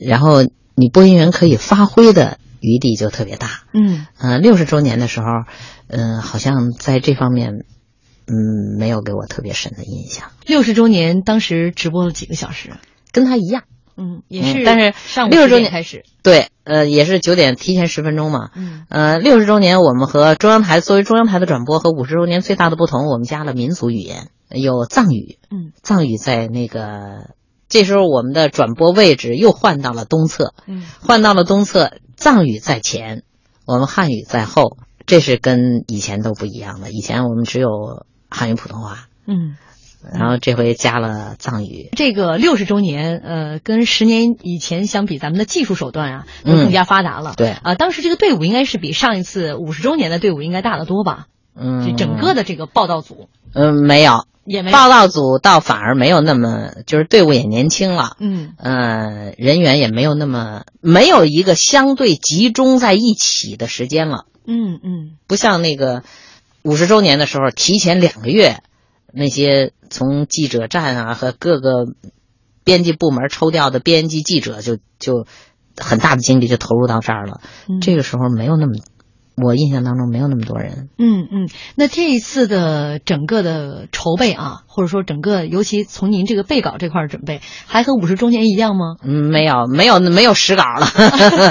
Speaker 3: 然后你播音员可以发挥的余地就特别大，
Speaker 1: 嗯，
Speaker 3: 呃，六十周年的时候，嗯、呃，好像在这方面，嗯，没有给我特别深的印象。
Speaker 1: 六十周年当时直播了几个小时？
Speaker 3: 跟他一样。
Speaker 1: 嗯，也是，
Speaker 3: 但是
Speaker 1: 上午
Speaker 3: 六十周年
Speaker 1: 开始，
Speaker 3: 对，呃，也是九点提前十分钟嘛。
Speaker 1: 嗯，
Speaker 3: 呃，六十周年我们和中央台作为中央台的转播和五十周年最大的不同，我们加了民族语言，有藏语。
Speaker 1: 嗯，
Speaker 3: 藏语在那个这时候我们的转播位置又换到了东侧。
Speaker 1: 嗯，
Speaker 3: 换到了东侧，藏语在前，我们汉语在后，这是跟以前都不一样的。以前我们只有汉语普通话。
Speaker 1: 嗯。
Speaker 3: 然后这回加了藏语。
Speaker 1: 这个六十周年，呃，跟十年以前相比，咱们的技术手段啊都更加发达了。
Speaker 3: 对。
Speaker 1: 啊，当时这个队伍应该是比上一次五十周年的队伍应该大得多吧？
Speaker 3: 嗯，
Speaker 1: 就整个的这个报道组，
Speaker 3: 嗯，没有，
Speaker 1: 也没有。
Speaker 3: 报道组倒反而没有那么，就是队伍也年轻了，
Speaker 1: 嗯。
Speaker 3: 呃，人员也没有那么没有一个相对集中在一起的时间了，
Speaker 1: 嗯嗯。
Speaker 3: 不像那个五十周年的时候，提前两个月，那些从记者站啊和各个编辑部门抽调的编辑记者就就很大的精力就投入到这儿了，
Speaker 1: 嗯
Speaker 3: 这个时候没有那么，我印象当中没有那么多人。
Speaker 1: 嗯嗯。那这一次的整个的筹备啊，或者说整个，尤其从您这个备稿这块儿准备，还和五十周年一样吗？
Speaker 3: 嗯，没有，没有，没有实稿了，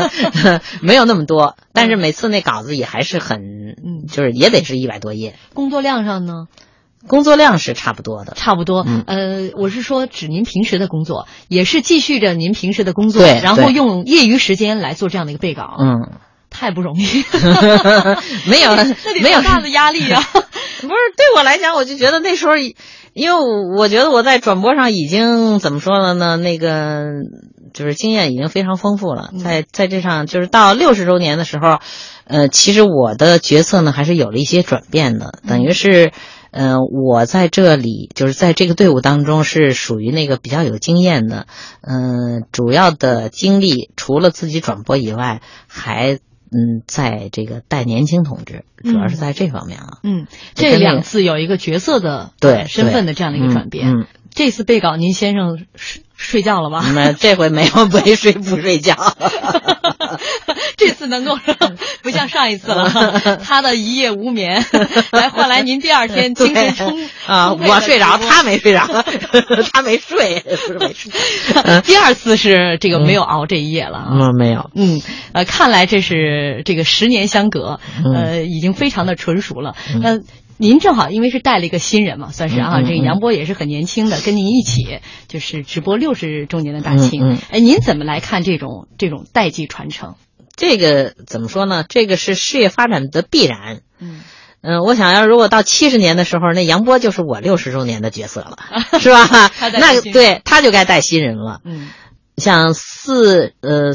Speaker 3: [laughs] 没有那么多。但是每次那稿子也还是很，
Speaker 1: 嗯
Speaker 3: 就是也得是一百多页，
Speaker 1: 工作量上呢？
Speaker 3: 工作量是差不多的。
Speaker 1: 差不多，
Speaker 3: 嗯。
Speaker 1: 呃，我是说指您平时的工作，也是继续着您平时的工作，
Speaker 3: 对
Speaker 1: 然后用业余时间来做这样的一个备稿，
Speaker 3: 嗯，
Speaker 1: 太不容易，[laughs] [laughs]
Speaker 3: 没有，没有。
Speaker 1: 多大的压力啊！[laughs]
Speaker 3: 不是对我来讲，我就觉得那时候，因为我觉得我在转播上已经怎么说了呢？那个就是经验已经非常丰富了，在在这上就是到六十周年的时候，呃，其实我的角色呢还是有了一些转变的，等于是。呃，我在这里就是在这个队伍当中是属于那个比较有经验的，嗯、主要的经历除了自己转播以外，还嗯在这个带年轻同志，主要是在这方面啊。
Speaker 1: 嗯，这两次有一个角色的
Speaker 3: 对
Speaker 1: 呃身份的这样的一个转变。
Speaker 3: 嗯嗯
Speaker 1: 这次被告，您先生睡睡觉了吗？
Speaker 3: 那这回没有 [laughs] 没睡不睡觉，[laughs]
Speaker 1: 这次能够不像上一次了，[laughs] 他的一夜无眠来换来您第二天精神充
Speaker 3: 啊！我睡着，他没睡着，他没睡，不是没睡。
Speaker 1: 第二次是这个没有熬这一夜了啊。
Speaker 3: 嗯，没有。
Speaker 1: 嗯，呃，看来这是这个十年相隔，呃，已经非常的纯熟了。那、您正好因为是带了一个新人嘛，算是啊，
Speaker 3: 嗯嗯
Speaker 1: 这个杨波也是很年轻的，跟您一起就是直播六十周年的大庆。哎，您怎么来看这种这种代际传承？
Speaker 3: 这个怎么说呢？这个是事业发展的必然。
Speaker 1: 嗯
Speaker 3: 嗯，我想要如果到七十年的时候，那杨波就是我六十周年的角色了，[laughs] 是吧？那对他就该带新人了。
Speaker 1: 嗯
Speaker 3: 像四呃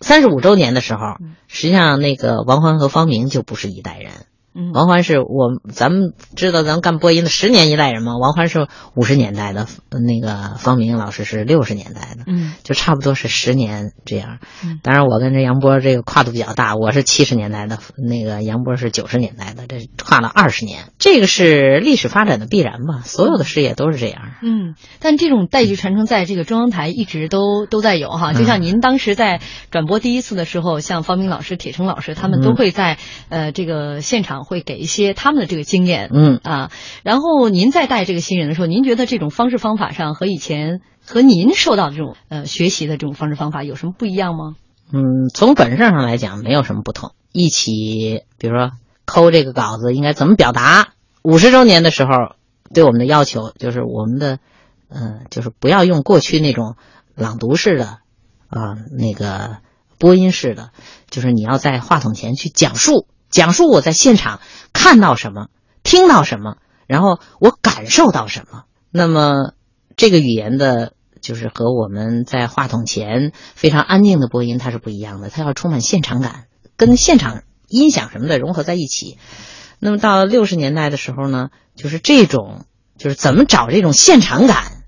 Speaker 3: 三十五周年的时候，实际上那个王欢和方明就不是一代人。
Speaker 1: 嗯
Speaker 3: 王欢是我咱们知道咱们干播音的十年一代人嘛，王欢是五十年代的，那个方明老师是六十年代的，
Speaker 1: 嗯
Speaker 3: 就差不多是十年这样
Speaker 1: 嗯。
Speaker 3: 当然，我跟这杨波这个跨度比较大，我是七十年代的，那个杨波是九十年代的，这跨了二十年，这个是历史发展的必然吧？所有的事业都是这样。
Speaker 1: 嗯，但这种代际传承在这个中央台一直都都在有哈。
Speaker 3: 嗯
Speaker 1: 就像您当时在转播第一次的时候，像方明老师、铁成老师，他们
Speaker 3: 嗯
Speaker 1: 都会在、呃这个现场会给一些他们的这个经验。
Speaker 3: 嗯
Speaker 1: 啊，然后您在带这个新人的时候，您觉得这种方式方法上和以前和您受到的这种呃学习的这种方式方法有什么不一样吗？
Speaker 3: 嗯，从本质上来讲没有什么不同。一起，比如说抠这个稿子应该怎么表达？五十周年的时候对我们的要求就是我们的，呃，就是不要用过去那种朗读式的，啊、那个播音式的，就是你要在话筒前去讲述，讲述我在现场看到什么，听到什么，然后我感受到什么。那么这个语言的。就是和我们在话筒前非常安静的播音它是不一样的，它要充满现场感，跟现场音响什么的融合在一起。那么到六十年代的时候呢，就是这种就是怎么找这种现场感，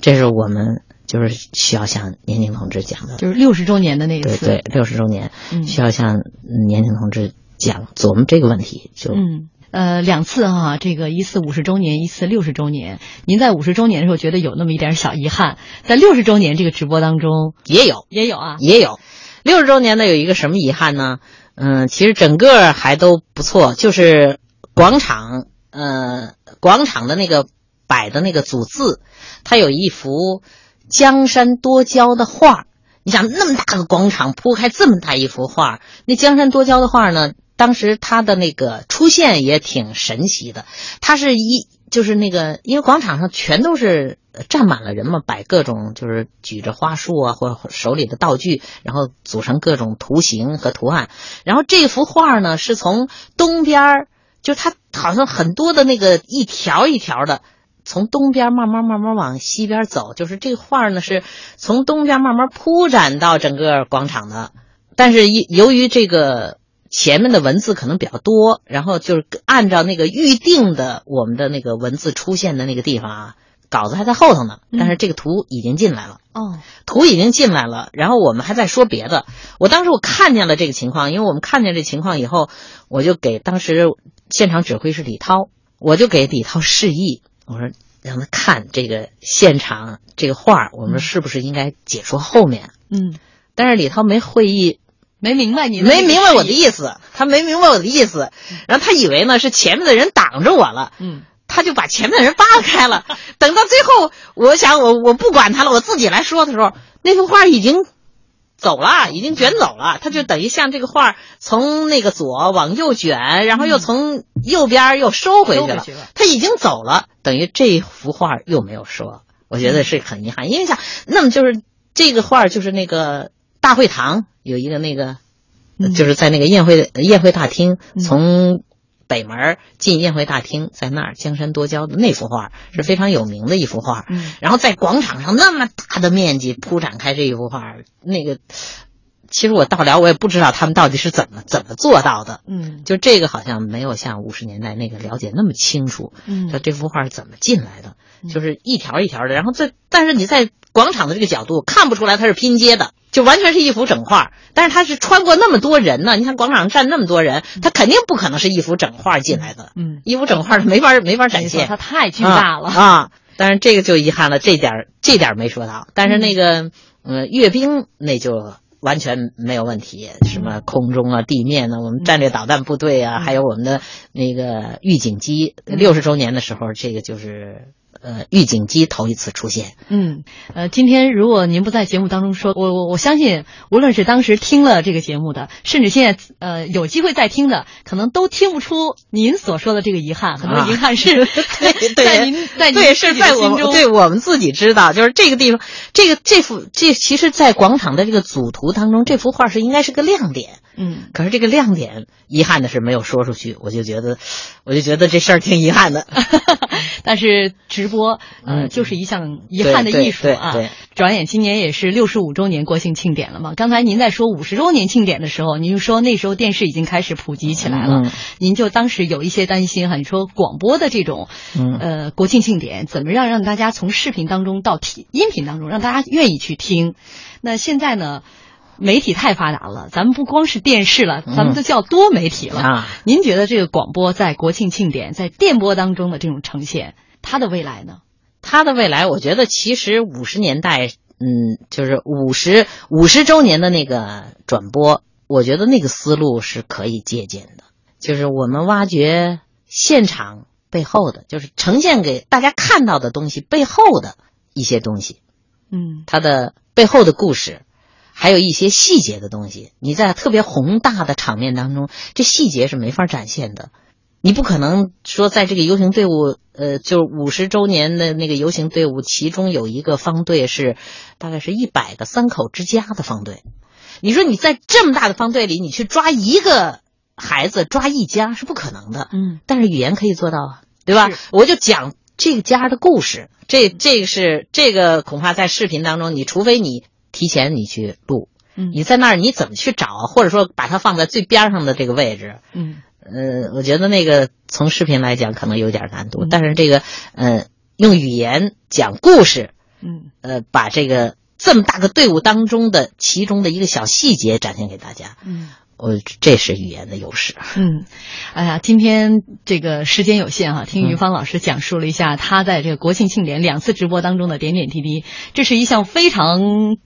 Speaker 3: 这是我们就是需要向年轻同志讲的。
Speaker 1: 就是六十周年的那一次。
Speaker 3: 对对，六十周年、
Speaker 1: 嗯
Speaker 3: 需要向年轻同志讲琢磨这个问题，就
Speaker 1: 嗯。呃，两次哈、这个一次五十周年，一次六十周年。您在五十周年的时候觉得有那么一点小遗憾，在六十周年这个直播当中
Speaker 3: 也有
Speaker 1: 也有啊，
Speaker 3: 也有。六十周年呢有一个什么遗憾呢？嗯，其实整个还都不错，就是广场，呃，广场的那个摆的那个组字，它有一幅江山多娇的画。你想那么大个广场铺开这么大一幅画，那江山多娇的画呢？当时它的那个出现也挺神奇的，它是一就是那个，因为广场上全都是站满了人嘛，摆各种就是举着花束啊，或者手里的道具，然后组成各种图形和图案。然后这幅画呢，是从东边儿，就它好像很多的那个一条一条的，从东边慢慢慢慢往西边走，就是这画呢是从东边慢慢铺展到整个广场的。但是由于这个前面的文字可能比较多，然后就是按照那个预定的我们的那个文字出现的那个地方啊，稿子还在后头呢，但是这个图已经进来了。
Speaker 1: 哦，
Speaker 3: 图已经进来了，然后我们还在说别的。我当时我看见了这个情况，因为我们看见这情况以后，我就给当时现场指挥是李涛，我就给李涛示意，我说让他看这个现场这个画，我们是不是应该解说后面？
Speaker 1: 嗯，
Speaker 3: 但是李涛没会意，
Speaker 1: 没明白你
Speaker 3: 没明白我的。意思，他没明白我的意思，然后他以为呢是前面的人挡着我了，
Speaker 1: 嗯，
Speaker 3: 他就把前面的人扒开了。[laughs] 等到最后，我想我我不管他了，我自己来说的时候，那幅画已经走了，已经卷走了。他就等于像这个画从那个左往右卷，然后又从右边又收回去了他已经走了，等于这幅画又没有说。我觉得是很遗憾，因为像那么就是这个画就是那个大会堂有一个那个。就是在那个宴会宴会大厅，从北门进宴会大厅，在那儿江山多娇的那幅画是非常有名的一幅画。
Speaker 1: 嗯，
Speaker 3: 然后在广场上那么大的面积铺展开这一幅画，那个其实我到了我也不知道他们到底是怎么怎么做到的。
Speaker 1: 嗯，
Speaker 3: 就这个好像没有像五十年代那个了解那么清楚。
Speaker 1: 嗯
Speaker 3: 说这幅画是怎么进来的，就是一条一条的，然后再但是你在广场的这个角度看不出来它是拼接的。就完全是一幅整画，但是它是穿过那么多人呢。你看广场上站那么多人，它肯定不可能是一幅整画进来的。
Speaker 1: 嗯，
Speaker 3: 一幅整画没法没法展现，
Speaker 1: 它太巨大了
Speaker 3: 啊。啊但是这个就遗憾了，这点这点没说到。但是那个呃阅兵那就完全没有问题，什么空中啊、地面呢、我们战略导弹部队啊，还有我们的那个预警机，六十周年的时候，这个就是。呃，预警机头一次出现。
Speaker 1: 嗯，呃，今天如果您不在节目当中说，我我我相信，无论是当时听了这个节目的，甚至现在呃有机会再听的，可能都听不出您所说的这个遗憾。很多遗憾是、[laughs]
Speaker 3: 啊、
Speaker 1: 在您在您
Speaker 3: 对是在我们对我们自己知道，就是这个地方，这个这幅这其实，在广场的这个组图当中，这幅画是应该是个亮点。
Speaker 1: 嗯，
Speaker 3: 可是这个亮点，遗憾的是没有说出去，我就觉得，我就觉得这事儿挺遗憾的。
Speaker 1: 但是直播，呃，
Speaker 3: 嗯、
Speaker 1: 就是一项遗憾的艺术啊。转眼今年也是六十五周年国庆庆典了嘛。刚才您在说五十周年庆典的时候，您就说那时候电视已经开始普及起来了，
Speaker 3: 嗯、
Speaker 1: 您就当时有一些担心哈，你说广播的这种，
Speaker 3: 嗯、
Speaker 1: 呃，国庆庆典怎么样让大家从视频当中到体音频当中，让大家愿意去听？那现在呢？媒体太发达了，咱们不光是电视了，咱们都叫多媒体了。
Speaker 3: 嗯、啊，
Speaker 1: 您觉得这个广播在国庆庆典、在电波当中的这种呈现，它的未来呢？
Speaker 3: 他的未来，我觉得其实五十年代，嗯，就是五十五十周年的那个转播，我觉得那个思路是可以借鉴的，就是我们挖掘现场背后的，就是呈现给大家看到的东西背后的一些东西，
Speaker 1: 嗯，
Speaker 3: 它的背后的故事。还有一些细节的东西，你在特别宏大的场面当中，这细节是没法展现的。你不可能说在这个游行队伍，呃，就五十周年的那个游行队伍，其中有一个方队是大概是一百个三口之家的方队。你说你在这么大的方队里，你去抓一个孩子，抓一家是不可能的。
Speaker 1: 嗯，
Speaker 3: 但是语言可以做到啊，对吧？我就讲这个家的故事，这这个是这个恐怕在视频当中，你除非你。提前你去录，
Speaker 1: 嗯，
Speaker 3: 你在那儿你怎么去找，或者说把它放在最边上的这个位置，
Speaker 1: 嗯，
Speaker 3: 呃，我觉得那个从视频来讲可能有点难度，
Speaker 1: 嗯、
Speaker 3: 但是这个呃用语言讲故事，
Speaker 1: 嗯，
Speaker 3: 呃把这个这么大个队伍当中的其中的一个小细节展现给大家，
Speaker 1: 嗯。
Speaker 3: 我这是语言的优势。
Speaker 1: 嗯，哎呀，今天这个时间有限哈、啊，听于芳老师讲述了一下他在这个国庆庆典两次直播当中的点点滴滴，这是一项非常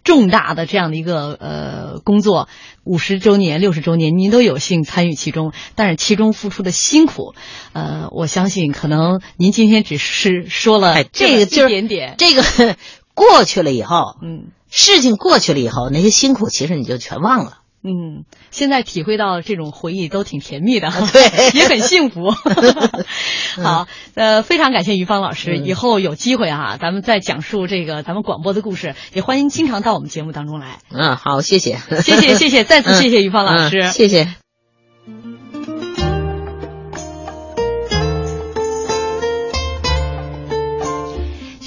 Speaker 1: 重大的这样的一个呃工作。五十周年、六十周年，您都有幸参与其中，但是其中付出的辛苦，呃，我相信可能您今天只是说了
Speaker 3: 这个
Speaker 1: 一点点，
Speaker 3: 这个 [laughs] 过去了以后，
Speaker 1: 嗯，
Speaker 3: 事情过去了以后，那些辛苦其实你就全忘了。
Speaker 1: 嗯，现在体会到这种回忆都挺甜蜜的，
Speaker 3: 对，[laughs]
Speaker 1: 也很幸福。[laughs] 好，呃，非常感谢于芳老师，
Speaker 3: 嗯、
Speaker 1: 以后有机会啊，咱们再讲述这个咱们广播的故事，也欢迎经常到我们节目当中来。
Speaker 3: 嗯，好，谢谢，
Speaker 1: 谢谢，谢谢，再次谢谢于芳老师，
Speaker 3: 嗯、谢谢。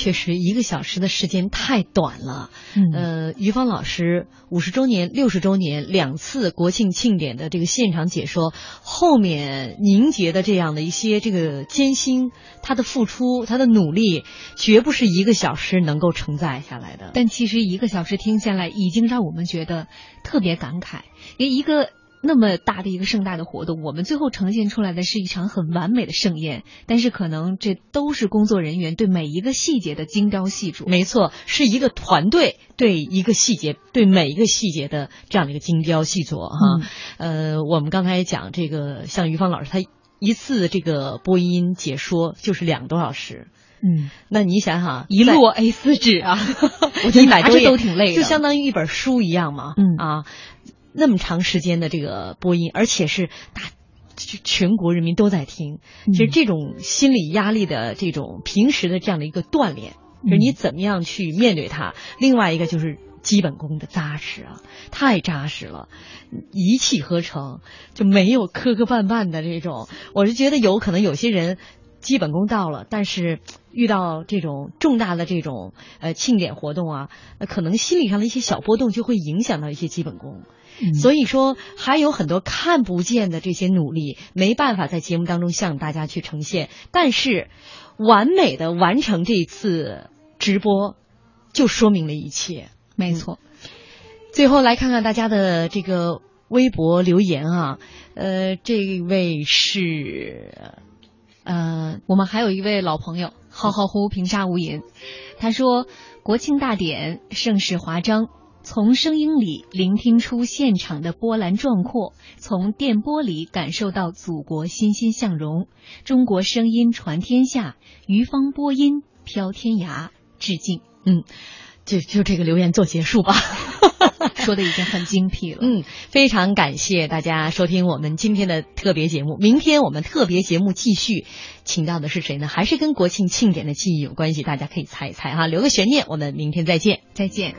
Speaker 1: 确实一个小时的时间太短了。
Speaker 8: 嗯
Speaker 1: 呃，于芳老师五十周年、六十周年两次国庆庆典的这个现场解说，后面凝结的这样的一些这个艰辛，他的付出，他的努力，绝不是一个小时能够承载下来的。
Speaker 8: 但其实一个小时听下来，已经让我们觉得特别感慨，因为一个。那么大的一个盛大的活动，我们最后呈现出来的是一场很完美的盛宴，但是可能这都是工作人员对每一个细节的精雕细琢。
Speaker 1: 没错，是一个团队对一个细节，对每一个细节的这样的一个精雕细琢哈。
Speaker 8: 嗯、
Speaker 1: 呃，我们刚才讲这个，像于芳老师，他一次这个播音解说就是两个多小时。
Speaker 8: 嗯，
Speaker 1: 那你想想，
Speaker 8: 一摞 A 四纸啊，[laughs] 我
Speaker 1: 觉得
Speaker 8: 拿着都挺累的，
Speaker 1: 就相当于一本书一样嘛。
Speaker 8: 嗯
Speaker 1: 啊。那么长时间的这个播音，而且是大全国人民都在听，其实这种心理压力的这种平时的这样的一个锻炼，就是你怎么样去面对它。另外一个就是基本功的扎实啊，太扎实了，一气呵成，就没有磕磕绊绊的这种。我是觉得有可能有些人基本功到了，但是遇到这种重大的这种呃庆典活动啊，可能心理上的一些小波动就会影响到一些基本功。所以说，还有很多看不见的这些努力，没办法在节目当中向大家去呈现。但是，完美的完成这一次直播，就说明了一切。
Speaker 8: 没错。
Speaker 1: 嗯、最后来看看大家的这个微博留言啊，呃，这位是，呃，
Speaker 8: 我们还有一位老朋友，浩浩乎平沙无垠，他说：“国庆大典盛世华章。”从声音里聆听出现场的波澜壮阔，从电波里感受到祖国欣欣向荣。中国声音传天下，于芳播音飘天涯，致敬。
Speaker 1: 嗯，就就这个留言做结束吧，[laughs]
Speaker 8: 说的已经很精辟了。
Speaker 1: 嗯，非常感谢大家收听我们今天的特别节目。明天我们特别节目继续，请到的是谁呢？还是跟国庆庆典的记忆有关系？大家可以猜一猜哈，留个悬念。我们明天再见，
Speaker 8: 再见。